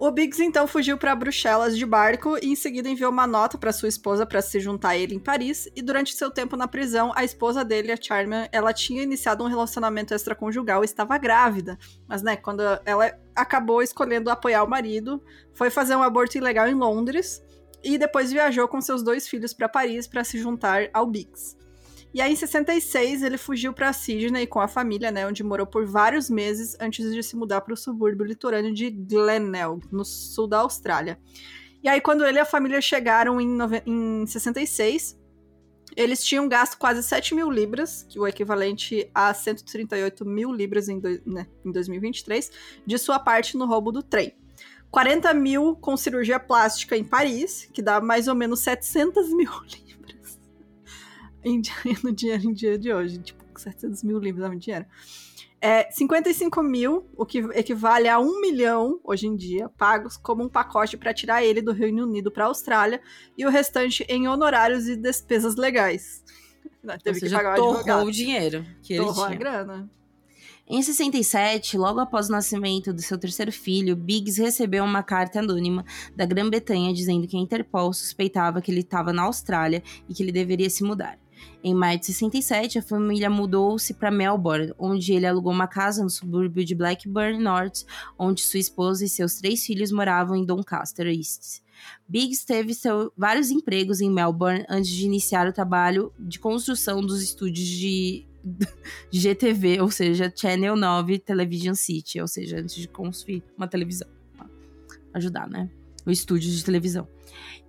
O Biggs então fugiu para Bruxelas de barco e em seguida enviou uma nota para sua esposa para se juntar a ele em Paris. E durante seu tempo na prisão, a esposa dele, a Charmian, ela tinha iniciado um relacionamento extraconjugal e estava grávida. Mas, né, quando ela acabou escolhendo apoiar o marido, foi fazer um aborto ilegal em Londres e depois viajou com seus dois filhos para Paris para se juntar ao Biggs. E aí, em 66, ele fugiu para Sydney com a família, né, onde morou por vários meses antes de se mudar para o subúrbio litorâneo de Glenelg, no sul da Austrália. E aí, quando ele e a família chegaram em, em 66, eles tinham gasto quase 7 mil libras, que é o equivalente a 138 mil libras em, doi- né, em 2023, de sua parte no roubo do trem. 40 mil com cirurgia plástica em Paris, que dá mais ou menos 700 mil libras em no dinheiro em dia de hoje. Tipo, 700 mil libras é dinheiro. É, 55 mil, o que equivale a 1 milhão hoje em dia, pagos como um pacote para tirar ele do Reino Unido para a Austrália e o restante em honorários e despesas legais. Não, Ou Teve que seja, pagar o torrou o dinheiro que ele Torrou a tinha. grana. Em 67, logo após o nascimento do seu terceiro filho, Biggs recebeu uma carta anônima da Grã-Bretanha dizendo que a Interpol suspeitava que ele estava na Austrália e que ele deveria se mudar. Em maio de 67, a família mudou-se para Melbourne, onde ele alugou uma casa no subúrbio de Blackburn North, onde sua esposa e seus três filhos moravam em Doncaster East. Biggs teve seu- vários empregos em Melbourne antes de iniciar o trabalho de construção dos estúdios de GTV, ou seja, Channel 9 Television City, ou seja, antes de construir uma televisão. Ajudar, né? O estúdio de televisão.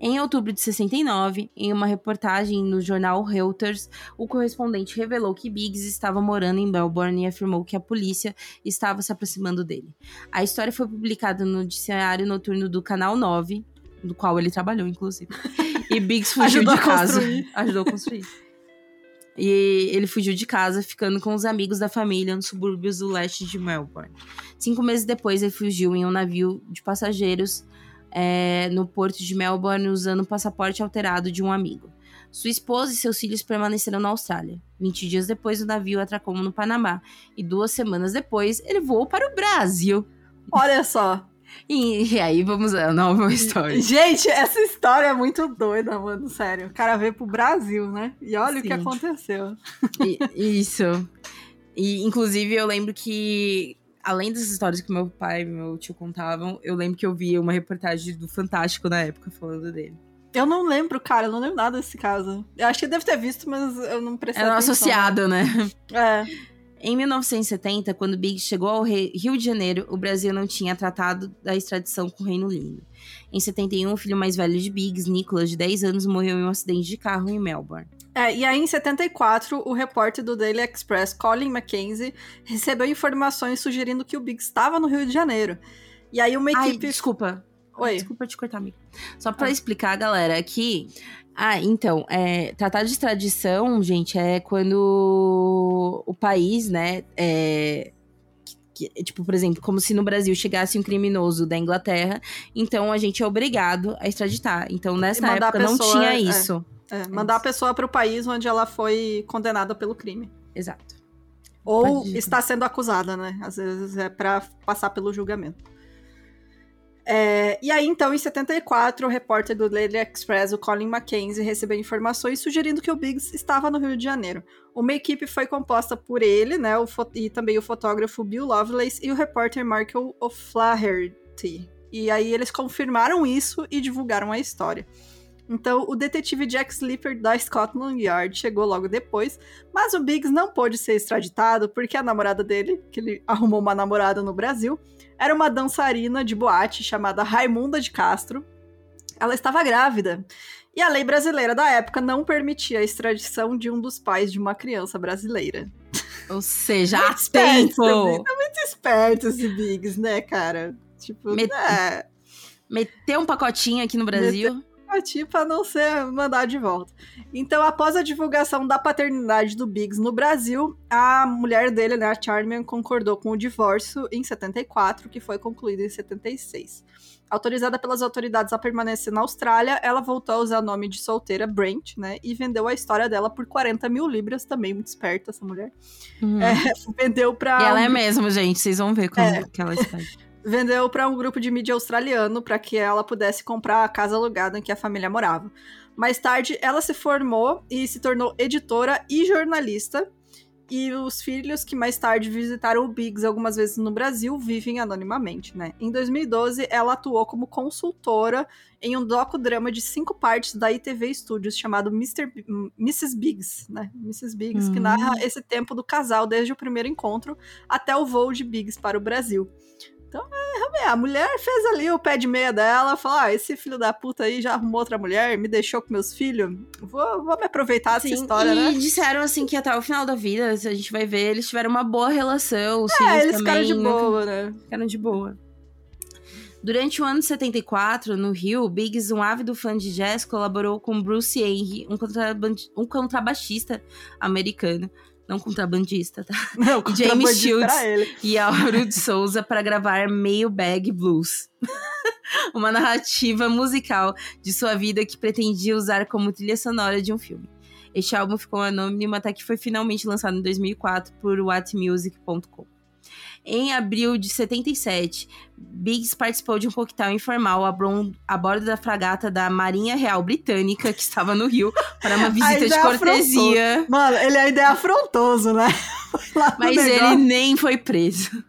Em outubro de 69, em uma reportagem no jornal Reuters, o correspondente revelou que Biggs estava morando em Melbourne e afirmou que a polícia estava se aproximando dele. A história foi publicada no dicionário noturno do Canal 9, do qual ele trabalhou, inclusive. E Biggs fugiu de casa. construir. Ajudou a construir. E ele fugiu de casa, ficando com os amigos da família nos subúrbios do leste de Melbourne. Cinco meses depois, ele fugiu em um navio de passageiros é, no porto de Melbourne, usando o passaporte alterado de um amigo. Sua esposa e seus filhos permaneceram na Austrália. 20 dias depois, o navio atracou no Panamá. E duas semanas depois, ele voou para o Brasil. Olha só. E, e aí, vamos à nova história. Gente, essa história é muito doida, mano. Sério. O cara veio pro Brasil, né? E olha o que Sim. aconteceu. E- Isso. E, inclusive, eu lembro que, além das histórias que meu pai e meu tio contavam, eu lembro que eu via uma reportagem do Fantástico na época falando dele. Eu não lembro, cara. Eu não lembro nada desse caso. Eu acho que deve ter visto, mas eu não prestei Era um atenção. associado, né? É. Em 1970, quando Biggs chegou ao Rio de Janeiro, o Brasil não tinha tratado da extradição com o Reino Unido. Em 71, o filho mais velho de Biggs, Nicholas, de 10 anos, morreu em um acidente de carro em Melbourne. É, e aí, em 74, o repórter do Daily Express, Colin Mackenzie, recebeu informações sugerindo que o Biggs estava no Rio de Janeiro. E aí, uma Ai, equipe. desculpa. Oi. Desculpa te cortar, amigo. Só pra ah. explicar, galera, aqui. Ah, então, é, tratado de extradição, gente, é quando o país, né, é, que, tipo, por exemplo, como se no Brasil chegasse um criminoso da Inglaterra, então a gente é obrigado a extraditar. Então, nessa época pessoa, não tinha é, isso. É, é, mandar a pessoa para o país onde ela foi condenada pelo crime. Exato. Ou está sendo acusada, né? Às vezes é para passar pelo julgamento. É, e aí, então, em 74, o repórter do Daily Express, o Colin Mackenzie, recebeu informações sugerindo que o Biggs estava no Rio de Janeiro. Uma equipe foi composta por ele, né, e também o fotógrafo Bill Lovelace e o repórter Michael O'Flaherty. E aí eles confirmaram isso e divulgaram a história. Então, o detetive Jack Slipper da Scotland Yard chegou logo depois, mas o Biggs não pôde ser extraditado porque a namorada dele, que ele arrumou uma namorada no Brasil, era uma dançarina de boate chamada Raimunda de Castro. Ela estava grávida. E a lei brasileira da época não permitia a extradição de um dos pais de uma criança brasileira. Ou seja, há tempo! Tá muito esperto esse Biggs, né, cara? Tipo, Met... é... Meteu um pacotinho aqui no Brasil. Meteu pacotinho pra não ser mandado de volta. Então, após a divulgação da paternidade do Biggs no Brasil, a mulher dele, né, a Charmian, concordou com o divórcio em 74, que foi concluído em 76. Autorizada pelas autoridades a permanecer na Austrália, ela voltou a usar o nome de solteira Brent, né? E vendeu a história dela por 40 mil libras, também muito esperta essa mulher. Uhum. É, vendeu pra. E ela é mesmo, gente, vocês vão ver como é. que ela está. vendeu para um grupo de mídia australiano para que ela pudesse comprar a casa alugada em que a família morava. Mais tarde, ela se formou e se tornou editora e jornalista. E os filhos que mais tarde visitaram o Biggs algumas vezes no Brasil vivem anonimamente, né? Em 2012, ela atuou como consultora em um docudrama de cinco partes da ITV Studios chamado Mr. B Mrs. Biggs, né? Mrs. Biggs, que narra hum. esse tempo do casal desde o primeiro encontro até o voo de Biggs para o Brasil. Então, é, a mulher fez ali o pé de meia dela, falou: ah, esse filho da puta aí já arrumou outra mulher, me deixou com meus filhos, vou, vou me aproveitar Sim, dessa história, e né? E disseram assim que até o final da vida, a gente vai ver, eles tiveram uma boa relação. Os é, eles também, ficaram de boa, né? Ficaram de boa. Durante o ano de 74, no Rio, Biggs, um ávido fã de jazz, colaborou com Bruce Henry, um, um contrabaixista americano, não contrabandista, tá? Não, James Shields e Álvaro de Souza para gravar Mailbag Blues. Uma narrativa musical de sua vida que pretendia usar como trilha sonora de um filme. Este álbum ficou anônimo até que foi finalmente lançado em 2004 por whatmusic.com. Em abril de 77, Biggs participou de um coquetel informal a, bordo da fragata da Marinha Real Britânica, que estava no Rio, para uma visita de cortesia. Mano, ele ainda é afrontoso, né? Mas ele nem foi preso.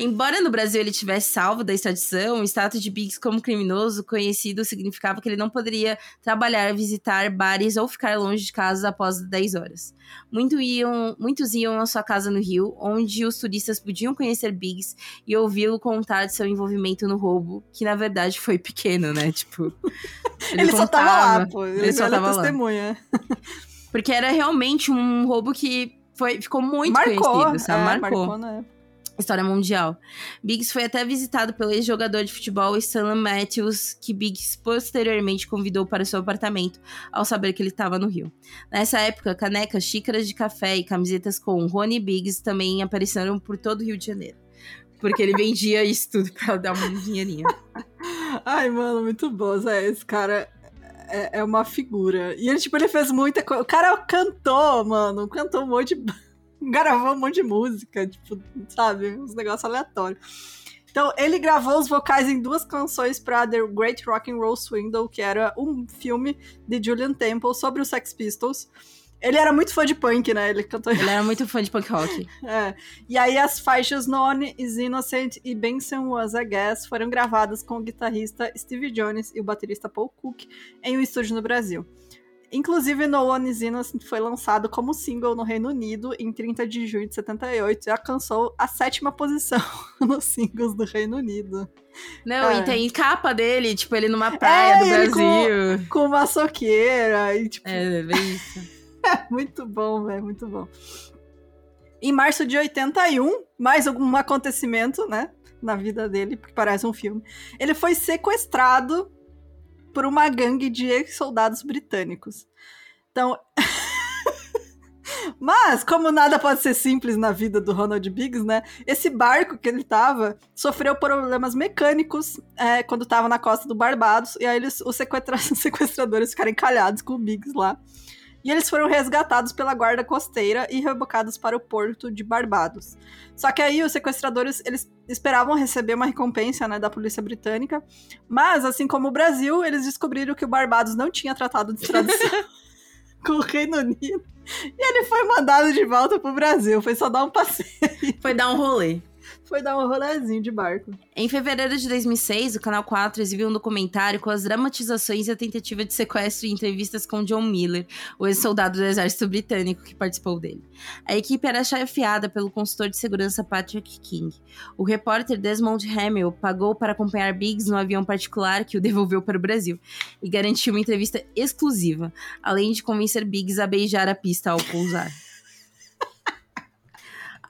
Embora no Brasil ele tivesse salvo da extradição, o status de Biggs como criminoso conhecido significava que ele não poderia trabalhar, visitar bares ou ficar longe de casa após 10 horas. Muito iam, muitos iam à sua casa no Rio, onde os turistas podiam conhecer Biggs e ouvi-lo contar de seu envolvimento no roubo, que na verdade foi pequeno, né? Tipo. Ele, ele só tava lá, pô. Ele, ele só tava testemunha. lá. Porque era realmente um roubo que foi, ficou muito marcou, conhecido, sabe? É, marcou. marcou época história mundial. Biggs foi até visitado pelo ex-jogador de futebol Stanley Matthews, que Biggs posteriormente convidou para seu apartamento ao saber que ele estava no Rio. Nessa época, canecas, xícaras de café e camisetas com Rony Biggs também apareceram por todo o Rio de Janeiro. Porque ele vendia isso tudo pra dar um dinheirinho. Ai, mano, muito bom, Zé. Esse cara é, é uma figura. E ele, tipo, ele fez muita coisa. O cara cantou, mano. Cantou um monte de gravou um monte de música, tipo, sabe? Uns negócios aleatórios. Então, ele gravou os vocais em duas canções para The Great Rock and Roll Swindle, que era um filme de Julian Temple sobre os Sex Pistols. Ele era muito fã de punk, né? Ele cantou. Ele era muito fã de punk rock. é. E aí as faixas None is Innocent e Benson Was a Guess foram gravadas com o guitarrista Steve Jones e o baterista Paul Cook em um estúdio no Brasil. Inclusive, No One Is foi lançado como single no Reino Unido em 30 de junho de 78 e alcançou a sétima posição nos singles do Reino Unido. Não, é. e tem capa dele, tipo, ele numa praia é, do Brasil. Com, com uma soqueira e tipo... É, bem isso. é muito bom, velho, muito bom. Em março de 81, mais algum acontecimento, né? na vida dele, porque parece um filme. Ele foi sequestrado por uma gangue de ex-soldados britânicos. Então. Mas, como nada pode ser simples na vida do Ronald Biggs, né? Esse barco que ele tava sofreu problemas mecânicos é, quando tava na costa do Barbados. E aí eles, os, sequestra os sequestradores ficaram encalhados com o Biggs lá. E eles foram resgatados pela guarda costeira e rebocados para o porto de Barbados. Só que aí os sequestradores, eles esperavam receber uma recompensa, né, da polícia britânica, mas assim como o Brasil, eles descobriram que o Barbados não tinha tratado de extradição com o Reino Unido. E ele foi mandado de volta pro Brasil, foi só dar um passeio. Foi dar um rolê foi dar um rolezinho de barco. Em fevereiro de 2006, o Canal 4 exibiu um documentário com as dramatizações e a tentativa de sequestro e entrevistas com John Miller, o ex-soldado do exército britânico que participou dele. A equipe era chefiada pelo consultor de segurança Patrick King. O repórter Desmond Hamill pagou para acompanhar Biggs no avião particular que o devolveu para o Brasil e garantiu uma entrevista exclusiva, além de convencer Biggs a beijar a pista ao pousar.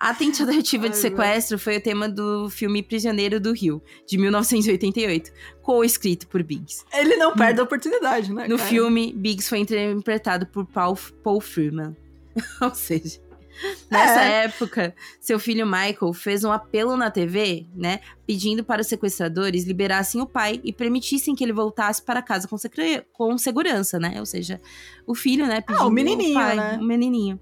A tentativa de sequestro foi o tema do filme Prisioneiro do Rio, de 1988, co-escrito por Biggs. Ele não perde a oportunidade, né? No cara? filme, Biggs foi interpretado por Paul, Paul Freeman. Ou seja, Nessa é. época, seu filho Michael fez um apelo na TV, né, pedindo para os sequestradores liberassem o pai e permitissem que ele voltasse para casa com, com segurança, né? Ou seja, o filho, né, pedindo ah, o menininho, o pai, né? o menininho.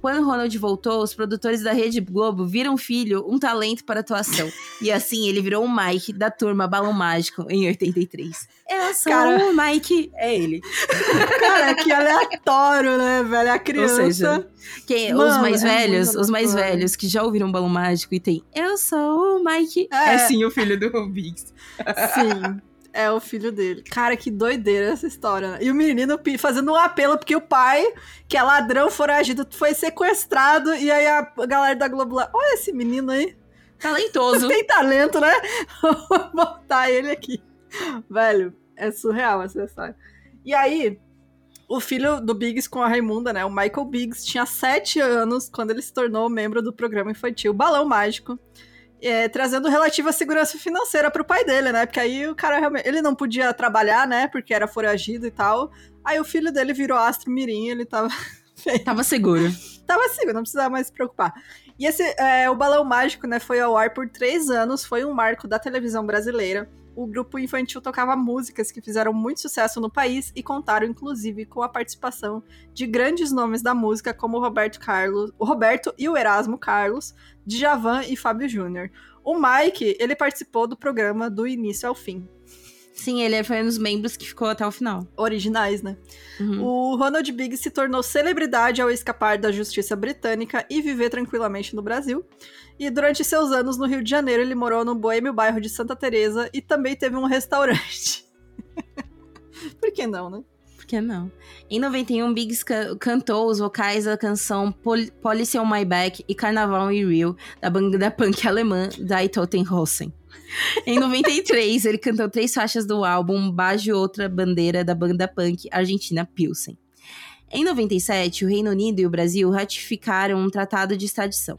Quando Ronald voltou, os produtores da Rede Globo viram o filho um talento para atuação. e assim, ele virou o Mike da turma Balão Mágico em 83. Eu sou Cara... o Mike, é ele. Cara, que aleatório, né, velho? A criança. Ou seja, quem, Mano, os mais é velhos, os mais velhos que já ouviram Balão Mágico e tem Eu sou o Mike, é, é sim o filho do Rubix. Sim. É o filho dele. Cara, que doideira essa história. Né? E o menino fazendo um apelo porque o pai, que é ladrão foragido, foi sequestrado. E aí a galera da Globo lá, olha esse menino aí. Talentoso. Tem talento, né? Vou botar ele aqui. Velho, é surreal essa história. E aí, o filho do Biggs com a Raimunda, né? O Michael Biggs tinha sete anos quando ele se tornou membro do programa infantil Balão Mágico é, trazendo relativa segurança financeira pro pai dele, né? Porque aí o cara realmente. Ele não podia trabalhar, né? Porque era foragido e tal. Aí o filho dele virou astro mirim, ele tava. tava seguro. tava seguro, não precisava mais se preocupar. E esse, é, o Balão Mágico, né, foi ao ar por três anos, foi um marco da televisão brasileira o grupo infantil tocava músicas que fizeram muito sucesso no país e contaram, inclusive, com a participação de grandes nomes da música, como o Roberto Carlos, o Roberto e o Erasmo Carlos, Djavan e Fábio Júnior. O Mike, ele participou do programa do início ao fim. Sim, ele foi um dos membros que ficou até o final. Originais, né? Uhum. O Ronald Biggs se tornou celebridade ao escapar da justiça britânica e viver tranquilamente no Brasil. E durante seus anos no Rio de Janeiro, ele morou no boêmio bairro de Santa Teresa e também teve um restaurante. Por que não, né? Que não? Em 91, Biggs ca cantou os vocais da canção Pol Policy on My Back e Carnaval in Rio, da banda punk alemã Die Totenhausen. Em 93, ele cantou três faixas do álbum Bajo Outra Bandeira da banda punk argentina Pilsen. Em 97, o Reino Unido e o Brasil ratificaram um tratado de extradição.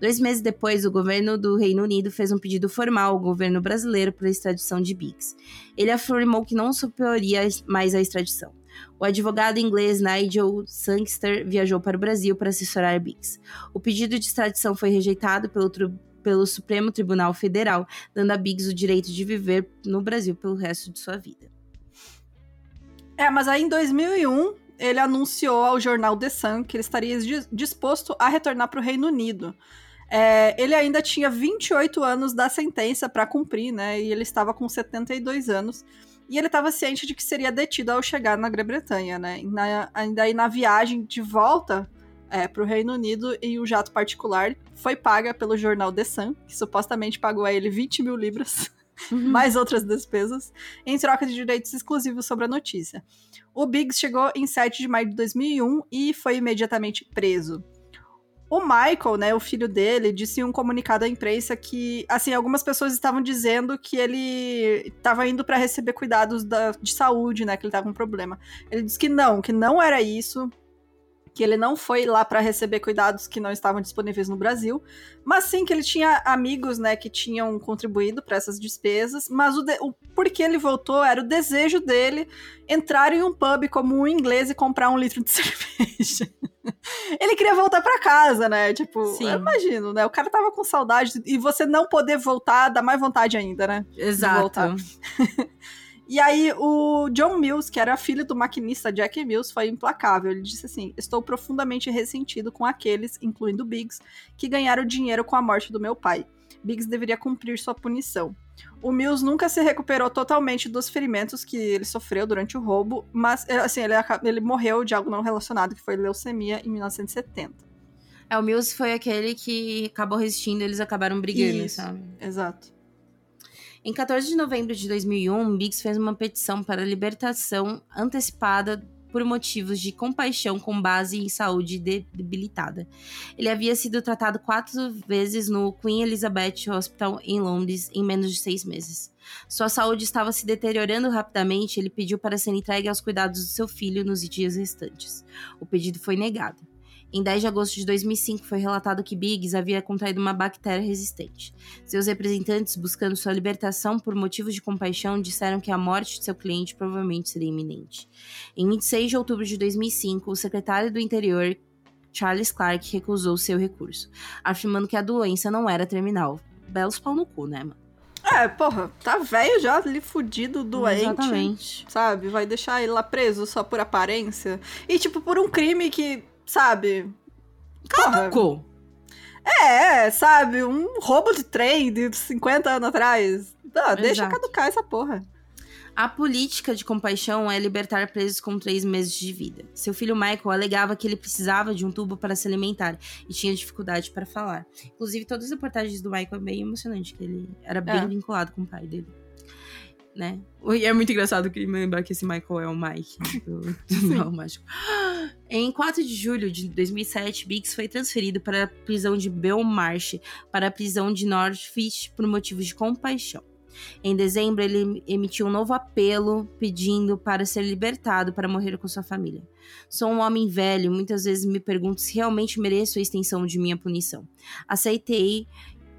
Dois meses depois, o governo do Reino Unido fez um pedido formal ao governo brasileiro para a extradição de Biggs. Ele afirmou que não suportaria mais a extradição. O advogado inglês Nigel Sangster viajou para o Brasil para assessorar Biggs. O pedido de extradição foi rejeitado pelo, pelo Supremo Tribunal Federal, dando a Biggs o direito de viver no Brasil pelo resto de sua vida. É, mas aí em 2001, ele anunciou ao jornal The Sun que ele estaria disposto a retornar para o Reino Unido. É, ele ainda tinha 28 anos da sentença para cumprir, né? E ele estava com 72 anos. E ele estava ciente de que seria detido ao chegar na Grã-Bretanha, né? Na, ainda aí na viagem de volta é, para o Reino Unido em um jato particular, foi paga pelo jornal The Sun, que supostamente pagou a ele 20 mil libras. Uhum. mais outras despesas, em troca de direitos exclusivos sobre a notícia. O Biggs chegou em 7 de maio de 2001 e foi imediatamente preso. O Michael, né, o filho dele, disse em um comunicado à imprensa que, assim, algumas pessoas estavam dizendo que ele estava indo para receber cuidados da, de saúde, né, que ele estava com problema. Ele disse que não, que não era isso, que ele não foi lá para receber cuidados que não estavam disponíveis no Brasil, mas sim que ele tinha amigos, né, que tinham contribuído para essas despesas, mas o, de, o porquê ele voltou era o desejo dele entrar em um pub como um inglês e comprar um litro de cerveja. ele queria voltar para casa, né? Tipo, sim. eu imagino, né? O cara tava com saudade e você não poder voltar dá mais vontade ainda, né? Exato. E aí, o John Mills, que era filho do maquinista Jack Mills, foi implacável. Ele disse assim: Estou profundamente ressentido com aqueles, incluindo Biggs, que ganharam dinheiro com a morte do meu pai. Biggs deveria cumprir sua punição. O Mills nunca se recuperou totalmente dos ferimentos que ele sofreu durante o roubo, mas eh, assim, ele, ele morreu de algo não relacionado, que foi leucemia, em 1970. É, o Mills foi aquele que acabou resistindo, eles acabaram brigando, Isso, sabe? Exato. Em 14 de novembro de 2001, Biggs fez uma petição para libertação antecipada por motivos de compaixão com base em saúde debilitada. Ele havia sido tratado quatro vezes no Queen Elizabeth Hospital em Londres em menos de seis meses. Sua saúde estava se deteriorando rapidamente e ele pediu para ser entregue aos cuidados do seu filho nos dias restantes. O pedido foi negado. Em 10 de agosto de 2005, foi relatado que Biggs havia contraído uma bactéria resistente. Seus representantes, buscando sua libertação por motivos de compaixão, disseram que a morte de seu cliente provavelmente seria iminente. Em 26 de outubro de 2005, o secretário do Interior, Charles Clark, recusou seu recurso, afirmando que a doença não era terminal. Belos pau no cu, né, mano? É, porra, tá velho já, ali fudido, doente. Exatamente. Sabe? Vai deixar ele lá preso só por aparência. E, tipo, por um crime que sabe? Caducou. É, sabe? Um roubo de trem de 50 anos atrás. Não, deixa caducar essa porra. A política de compaixão é libertar presos com três meses de vida. Seu filho Michael alegava que ele precisava de um tubo para se alimentar e tinha dificuldade para falar. Inclusive, todas as reportagens do Michael é bem emocionante, que ele era bem é. vinculado com o pai dele né? E é muito engraçado que lembrar que esse Michael é o Mike né, do, do Mágico. Em 4 de julho de 2007, Biggs foi transferido para a prisão de Belmarsh para a prisão de Northfish por motivos de compaixão. Em dezembro, ele emitiu um novo apelo pedindo para ser libertado para morrer com sua família. Sou um homem velho, muitas vezes me pergunto se realmente mereço a extensão de minha punição. Aceitei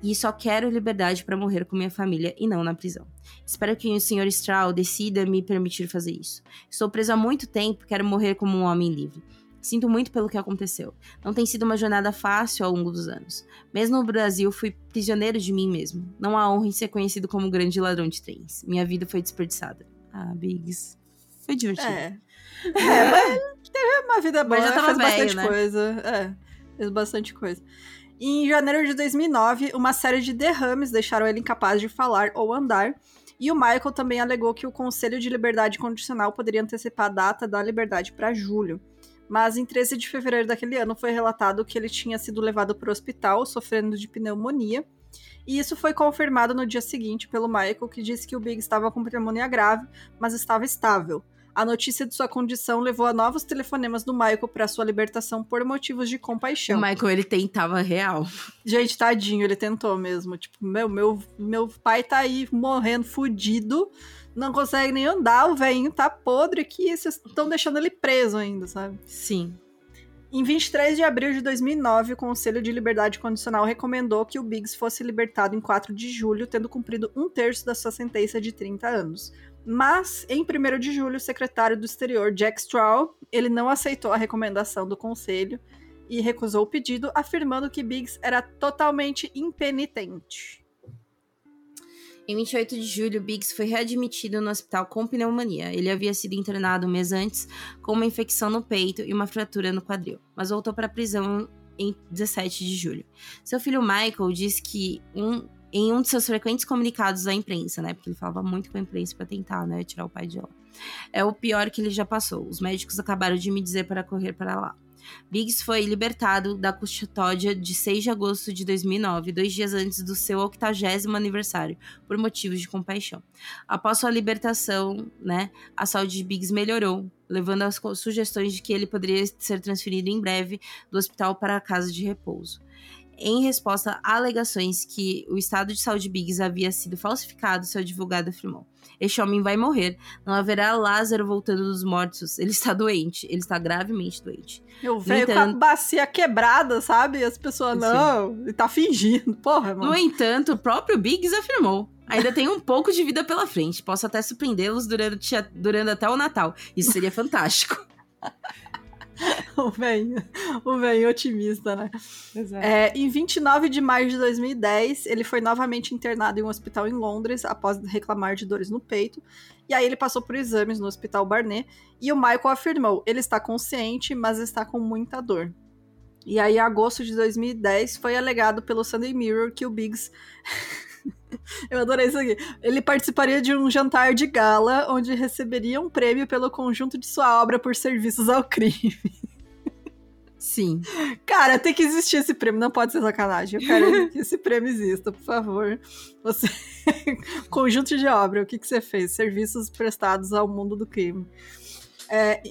e só quero liberdade para morrer com minha família e não na prisão. Espero que o Sr. Straw decida me permitir fazer isso. Estou preso há muito tempo, quero morrer como um homem livre. Sinto muito pelo que aconteceu. Não tem sido uma jornada fácil ao longo dos anos. Mesmo no Brasil, fui prisioneiro de mim mesmo. Não há honra em ser conhecido como grande ladrão de trens. Minha vida foi desperdiçada. Ah, Biggs. Foi divertido. É. é mas teve uma vida boa, mas já tava fez velho, bastante né? coisa. É, fez bastante coisa. Em janeiro de 2009, uma série de derrames deixaram ele incapaz de falar ou andar, e o Michael também alegou que o Conselho de Liberdade Condicional poderia antecipar a data da liberdade para julho. Mas em 13 de fevereiro daquele ano foi relatado que ele tinha sido levado para o hospital sofrendo de pneumonia, e isso foi confirmado no dia seguinte pelo Michael, que disse que o Big estava com pneumonia grave, mas estava estável. A notícia de sua condição levou a novos telefonemas do Michael para sua libertação por motivos de compaixão. O Michael, ele tentava real. Gente, tadinho, ele tentou mesmo. Tipo, meu, meu, meu pai tá aí morrendo, fudido, não consegue nem andar, o velhinho tá podre aqui, e vocês estão deixando ele preso ainda, sabe? Sim. Em 23 de abril de 2009, o Conselho de Liberdade Condicional recomendou que o Biggs fosse libertado em 4 de julho, tendo cumprido um terço da sua sentença de 30 anos. Mas, em 1 de julho, o secretário do Exterior, Jack Straw, ele não aceitou a recomendação do conselho e recusou o pedido, afirmando que Biggs era totalmente impenitente. Em 28 de julho, Biggs foi readmitido no hospital com pneumonia. Ele havia sido internado um mês antes com uma infecção no peito e uma fratura no quadril, mas voltou para a prisão em 17 de julho. Seu filho Michael disse que um em um de seus frequentes comunicados à imprensa, né? Porque ele falava muito com a imprensa para tentar, né, tirar o pai de lá. É o pior que ele já passou. Os médicos acabaram de me dizer para correr para lá. Biggs foi libertado da custódia de 6 de agosto de 2009, dois dias antes do seu 80 aniversário, por motivos de compaixão. Após sua libertação, né, a saúde de Biggs melhorou, levando às sugestões de que ele poderia ser transferido em breve do hospital para a casa de repouso. Em resposta a alegações que o estado de saúde Biggs havia sido falsificado, seu advogado afirmou: Este homem vai morrer. Não haverá Lázaro voltando dos mortos. Ele está doente. Ele está gravemente doente. Eu vejo entanto... com a bacia quebrada, sabe? As pessoas, não, ele tá fingindo. Porra, mano. No entanto, o próprio Biggs afirmou. Ainda tem um pouco de vida pela frente. Posso até surpreendê-los durante, durante até o Natal. Isso seria fantástico. o velho, o velho otimista, né? Exato. É, em 29 de maio de 2010, ele foi novamente internado em um hospital em Londres após reclamar de dores no peito. E aí ele passou por exames no hospital Barnet e o Michael afirmou: ele está consciente, mas está com muita dor. E aí, em agosto de 2010, foi alegado pelo Sunday Mirror que o Biggs Eu adorei isso aqui. Ele participaria de um jantar de gala onde receberia um prêmio pelo conjunto de sua obra por serviços ao crime. Sim. Cara, tem que existir esse prêmio, não pode ser sacanagem. Eu quero que esse prêmio exista, por favor. Você. conjunto de obra, o que, que você fez? Serviços prestados ao mundo do crime. É,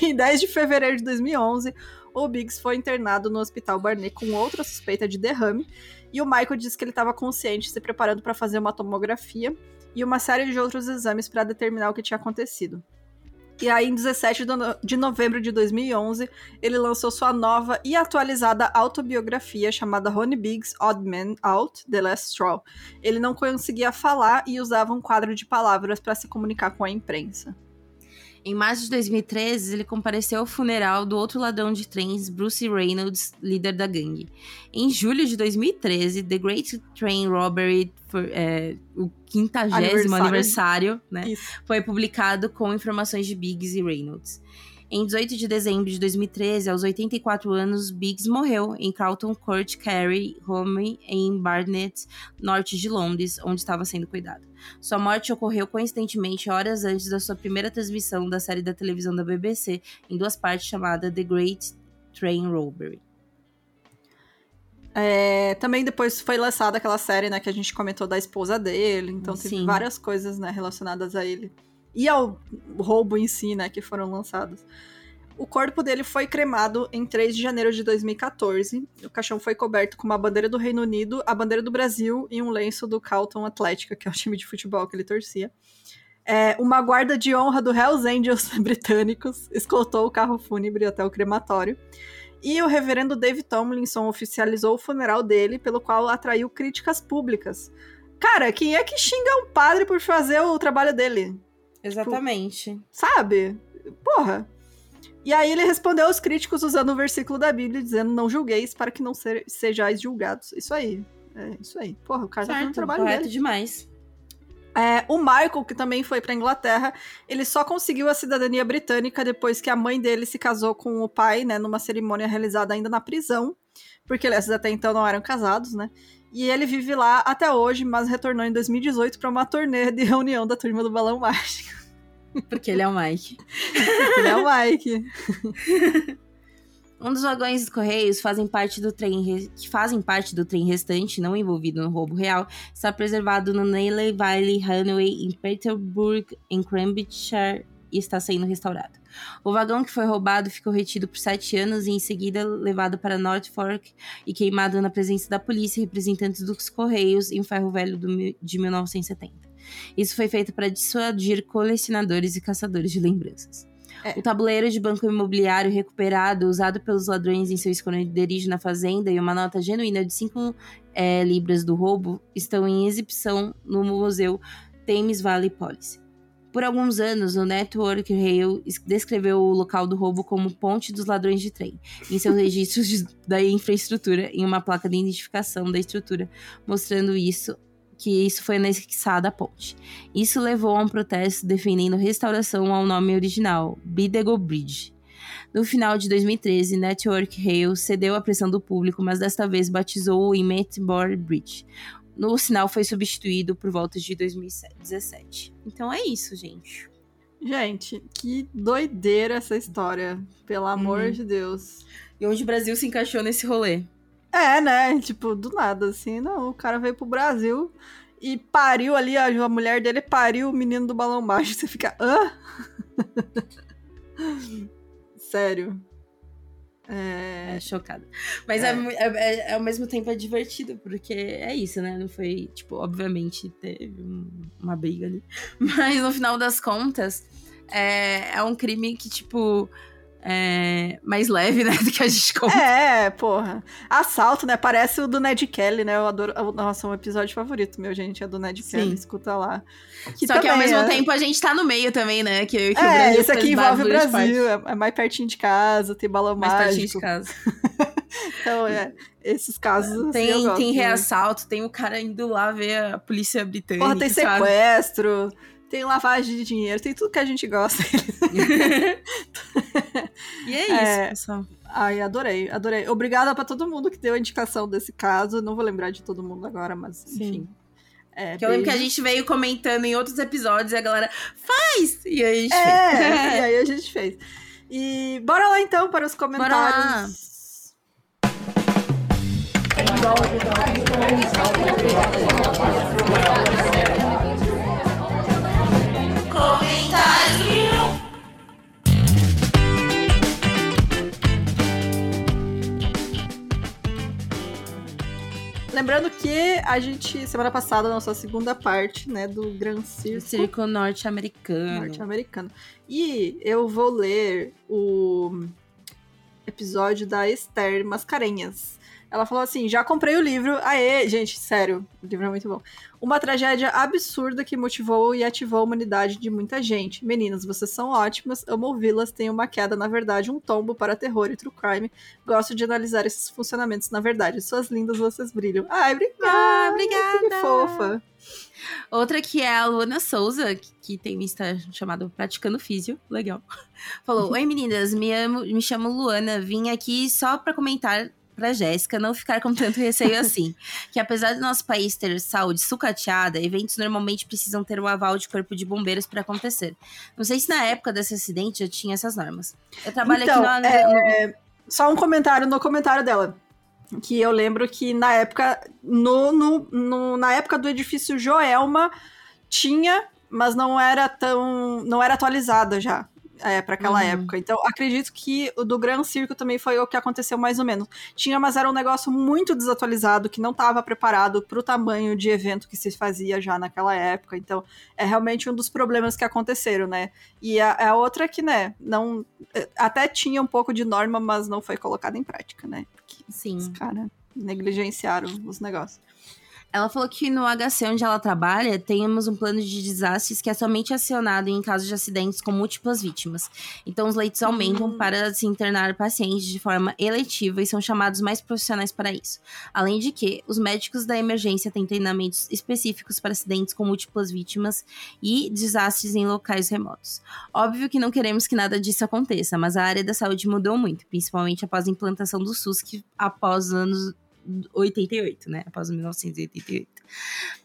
em 10 de fevereiro de 2011, o Biggs foi internado no Hospital Barnet com outra suspeita de derrame e o Michael disse que ele estava consciente, se preparando para fazer uma tomografia e uma série de outros exames para determinar o que tinha acontecido. E aí, em 17 de novembro de 2011, ele lançou sua nova e atualizada autobiografia chamada Ronnie Biggs Odd Man Out, The Last Straw. Ele não conseguia falar e usava um quadro de palavras para se comunicar com a imprensa. Em março de 2013, ele compareceu ao funeral do outro ladrão de trens, Bruce Reynolds, líder da gangue. Em julho de 2013, The Great Train Robbery, for, é, o quintagésimo aniversário, aniversário né, foi publicado com informações de Biggs e Reynolds. Em 18 de dezembro de 2013, aos 84 anos, Biggs morreu em Carlton Court Carey Home, em Barnet, norte de Londres, onde estava sendo cuidado. Sua morte ocorreu coincidentemente horas antes da sua primeira transmissão da série da televisão da BBC, em duas partes chamada The Great Train Robbery. É, também depois foi lançada aquela série, né, que a gente comentou da esposa dele, então Sim. teve várias coisas, né, relacionadas a ele e ao roubo em si, né, que foram lançados. O corpo dele foi cremado em 3 de janeiro de 2014. O caixão foi coberto com uma bandeira do Reino Unido, a bandeira do Brasil e um lenço do Carlton Atlética, que é o time de futebol que ele torcia. É, uma guarda de honra do Hells Angels britânicos escoltou o carro fúnebre até o crematório. E o reverendo David Tomlinson oficializou o funeral dele, pelo qual atraiu críticas públicas. Cara, quem é que xinga um padre por fazer o trabalho dele? Exatamente. Tipo, sabe? Porra. E aí ele respondeu aos críticos usando o versículo da Bíblia, dizendo: Não julgueis para que não se, sejais julgados. Isso aí. É isso aí. Porra, o cara certo, tá fazendo trabalho correto dele. demais. É, o Michael, que também foi pra Inglaterra, ele só conseguiu a cidadania britânica depois que a mãe dele se casou com o pai, né, numa cerimônia realizada ainda na prisão, porque eles até então não eram casados, né? E ele vive lá até hoje, mas retornou em 2018 para uma turnê de reunião da turma do Balão Mágico. Porque ele é o Mike. Porque ele é o Mike. Um dos vagões dos Correios fazem parte do trem que fazem parte do trem restante, não envolvido no roubo real, está preservado no Neiley Valley Runway em Peterborough, em Cambridgeshire, e está sendo restaurado. O vagão que foi roubado ficou retido por sete anos e em seguida levado para Norfolk e queimado na presença da polícia e representantes dos Correios em um ferro velho de 1970. Isso foi feito para dissuadir colecionadores e caçadores de lembranças. É. O tabuleiro de banco imobiliário recuperado, usado pelos ladrões em seu esconderijo na fazenda, e uma nota genuína de 5 é, libras do roubo estão em exibição no Museu Thames Valley Police. Por alguns anos, o Network Rail descreveu o local do roubo como Ponte dos Ladrões de Trem, em seus registros de, da infraestrutura, em uma placa de identificação da estrutura, mostrando isso que isso foi anexado à ponte. Isso levou a um protesto defendendo restauração ao nome original, Bidego Bridge. No final de 2013, Network Rail cedeu à pressão do público, mas desta vez batizou-o em Metbor Bridge. O sinal foi substituído por volta de 2017. Então é isso, gente. Gente, que doideira essa história, pelo amor hum. de Deus. E onde o Brasil se encaixou nesse rolê? É, né? Tipo, do nada, assim. Não, o cara veio pro Brasil e pariu ali, a, mulher dele pariu o menino do balão mágico. Você fica, hã? Sério. É... é chocada. Mas é. É, é, é, ao mesmo tempo é divertido, porque é isso, né? Não foi, tipo, obviamente teve uma briga ali. Mas no final das contas, é, é um crime que, tipo é, mais leve, né, do que a gente conta. É, porra. Assalto, né? Parece o do Ned Kelly, né? Eu adoro. Nossa, um episódio favorito meu, gente, é do Ned Sim. Kelly. Escuta lá. Que Só que ao mesmo é... tempo a gente tá no meio também, né? Que, que é, esse aqui envolve o Brasil. É, é, mais pertinho de casa, tem balão mais mágico. pertinho de casa. então, é. Esses casos. Assim, tem, assim, tem reassalto, tem o cara indo lá ver a polícia britânica. Porra, tem sequestro. Sabe? Tem lavagem de dinheiro, tem tudo que a gente gosta. e é isso, é... pessoal. Ai, adorei, adorei. Obrigada para todo mundo que deu a indicação desse caso. Não vou lembrar de todo mundo agora, mas Sim. enfim. É, que eu lembro que a gente veio comentando em outros episódios e a galera faz! E aí a gente é, fez. e aí a gente fez. E bora lá então para os comentários. Bora lá. Lembrando que a gente, semana passada, nossa segunda parte, né, do Gran Circo. Circo norte-americano. Norte-americano. E eu vou ler o episódio da Esther Mascarenhas. Ela falou assim: já comprei o livro. Aê, gente, sério, o livro é muito bom. Uma tragédia absurda que motivou e ativou a humanidade de muita gente. Meninas, vocês são ótimas, amo ouvi-las, tenho uma queda, na verdade, um tombo para terror e true crime. Gosto de analisar esses funcionamentos, na verdade. Suas lindas, vocês brilham. Ai, obrigada! Ah, obrigada! Que fofa! Outra que é a Luana Souza, que tem um Insta chamado Praticando Físio, legal. Falou: Oi meninas, me, amo, me chamo Luana, vim aqui só para comentar para Jéssica não ficar com tanto receio assim. que apesar do nosso país ter saúde sucateada, eventos normalmente precisam ter o aval de corpo de bombeiros para acontecer. Não sei se na época desse acidente já tinha essas normas. Eu trabalho então, aqui no, é, no... Só um comentário no comentário dela. Que eu lembro que na época, no, no, no na época do edifício Joelma, tinha, mas não era tão. não era atualizada já é, para aquela uhum. época. Então, acredito que o do Gran Circo também foi o que aconteceu mais ou menos. Tinha, mas era um negócio muito desatualizado, que não estava preparado para o tamanho de evento que se fazia já naquela época. Então, é realmente um dos problemas que aconteceram, né? E a, a outra que, né, não. É, até tinha um pouco de norma, mas não foi colocada em prática, né? Sim. os caras negligenciaram os negócios. Ela falou que no HC onde ela trabalha, temos um plano de desastres que é somente acionado em casos de acidentes com múltiplas vítimas. Então, os leitos aumentam uhum. para se internar pacientes de forma eletiva e são chamados mais profissionais para isso. Além de que, os médicos da emergência têm treinamentos específicos para acidentes com múltiplas vítimas e desastres em locais remotos. Óbvio que não queremos que nada disso aconteça, mas a área da saúde mudou muito, principalmente após a implantação do SUS, que após os anos 88, né? Após 1988.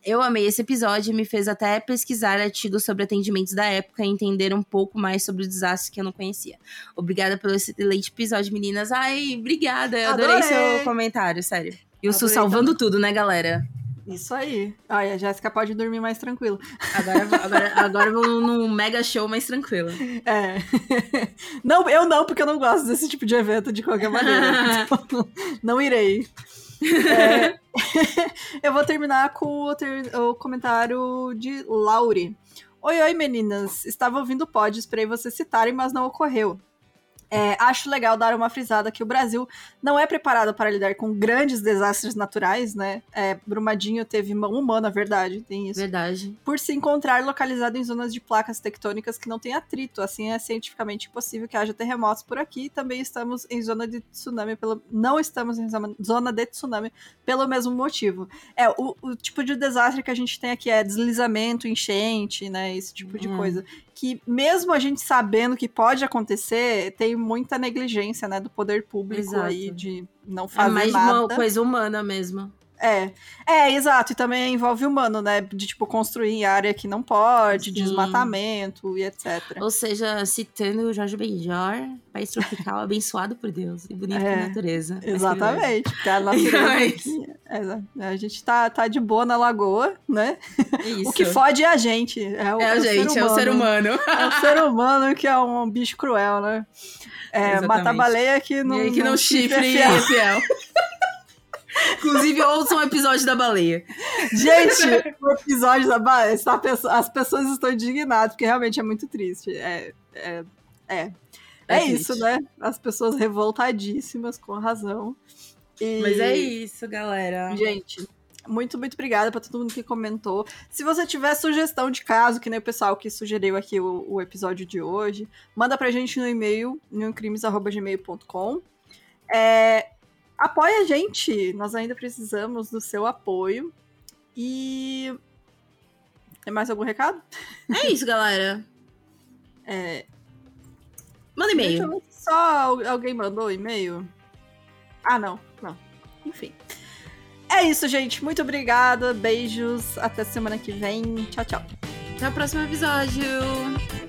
Eu amei esse episódio e me fez até pesquisar artigos sobre atendimentos da época e entender um pouco mais sobre o desastre que eu não conhecia. Obrigada pelo excelente episódio, meninas. Ai, obrigada. Eu adorei, adorei seu comentário, sério. E o Su salvando também. tudo, né, galera? Isso aí. Ai, a Jéssica pode dormir mais tranquilo. Agora, agora, agora vou num mega show mais tranquilo. É. Não, eu não, porque eu não gosto desse tipo de evento de qualquer maneira. então, não irei. É, eu vou terminar com o, ter, o, comentário de Laure. Oi, oi, meninas. Estava ouvindo o pod, esperei vocês citarem, mas não ocorreu. É, acho legal dar uma frisada que o Brasil não é preparado para lidar com grandes desastres naturais, né? É, Brumadinho teve mão humana, verdade, tem isso. Verdade. Por se encontrar localizado em zonas de placas tectônicas que não têm atrito, assim é cientificamente impossível que haja terremotos por aqui. Também estamos em zona de tsunami pelo não estamos em zona de tsunami pelo mesmo motivo. É o, o tipo de desastre que a gente tem aqui é deslizamento, enchente, né? Esse tipo de hum. coisa que mesmo a gente sabendo que pode acontecer, tem muita negligência, né, do poder público Exato. aí de não fazer nada. É mais nada. uma coisa humana mesmo. É, é, exato, e também envolve humano, né? De tipo construir área que não pode, Sim. desmatamento e etc. Ou seja, citando o Jorge Benjor, país tropical abençoado por Deus e bonito é, natureza. Exatamente, porque a natureza é, a gente tá, tá de boa na lagoa, né? Isso. O que fode é a gente. É, o, é a gente, é o ser humano. É o ser humano que é um bicho cruel, né? É, mata a baleia que não, que não, não chifre é fiel. Inclusive, ouçam um episódio da baleia. Gente, o episódio da baleia, as pessoas estão indignadas, porque realmente é muito triste. É, é, é. É, é isso, né? As pessoas revoltadíssimas, com razão. E... Mas é isso, galera. Gente, muito, muito obrigada para todo mundo que comentou. Se você tiver sugestão de caso, que nem o pessoal que sugeriu aqui o, o episódio de hoje, manda pra gente no e-mail, newcrimes.gmail.com. É, apoia a gente, nós ainda precisamos do seu apoio. E. Tem mais algum recado? É isso, galera. É... Manda e-mail. Só alguém mandou e-mail? Ah, não, não. Enfim. É isso, gente. Muito obrigada. Beijos. Até semana que vem. Tchau, tchau. Até o próximo episódio.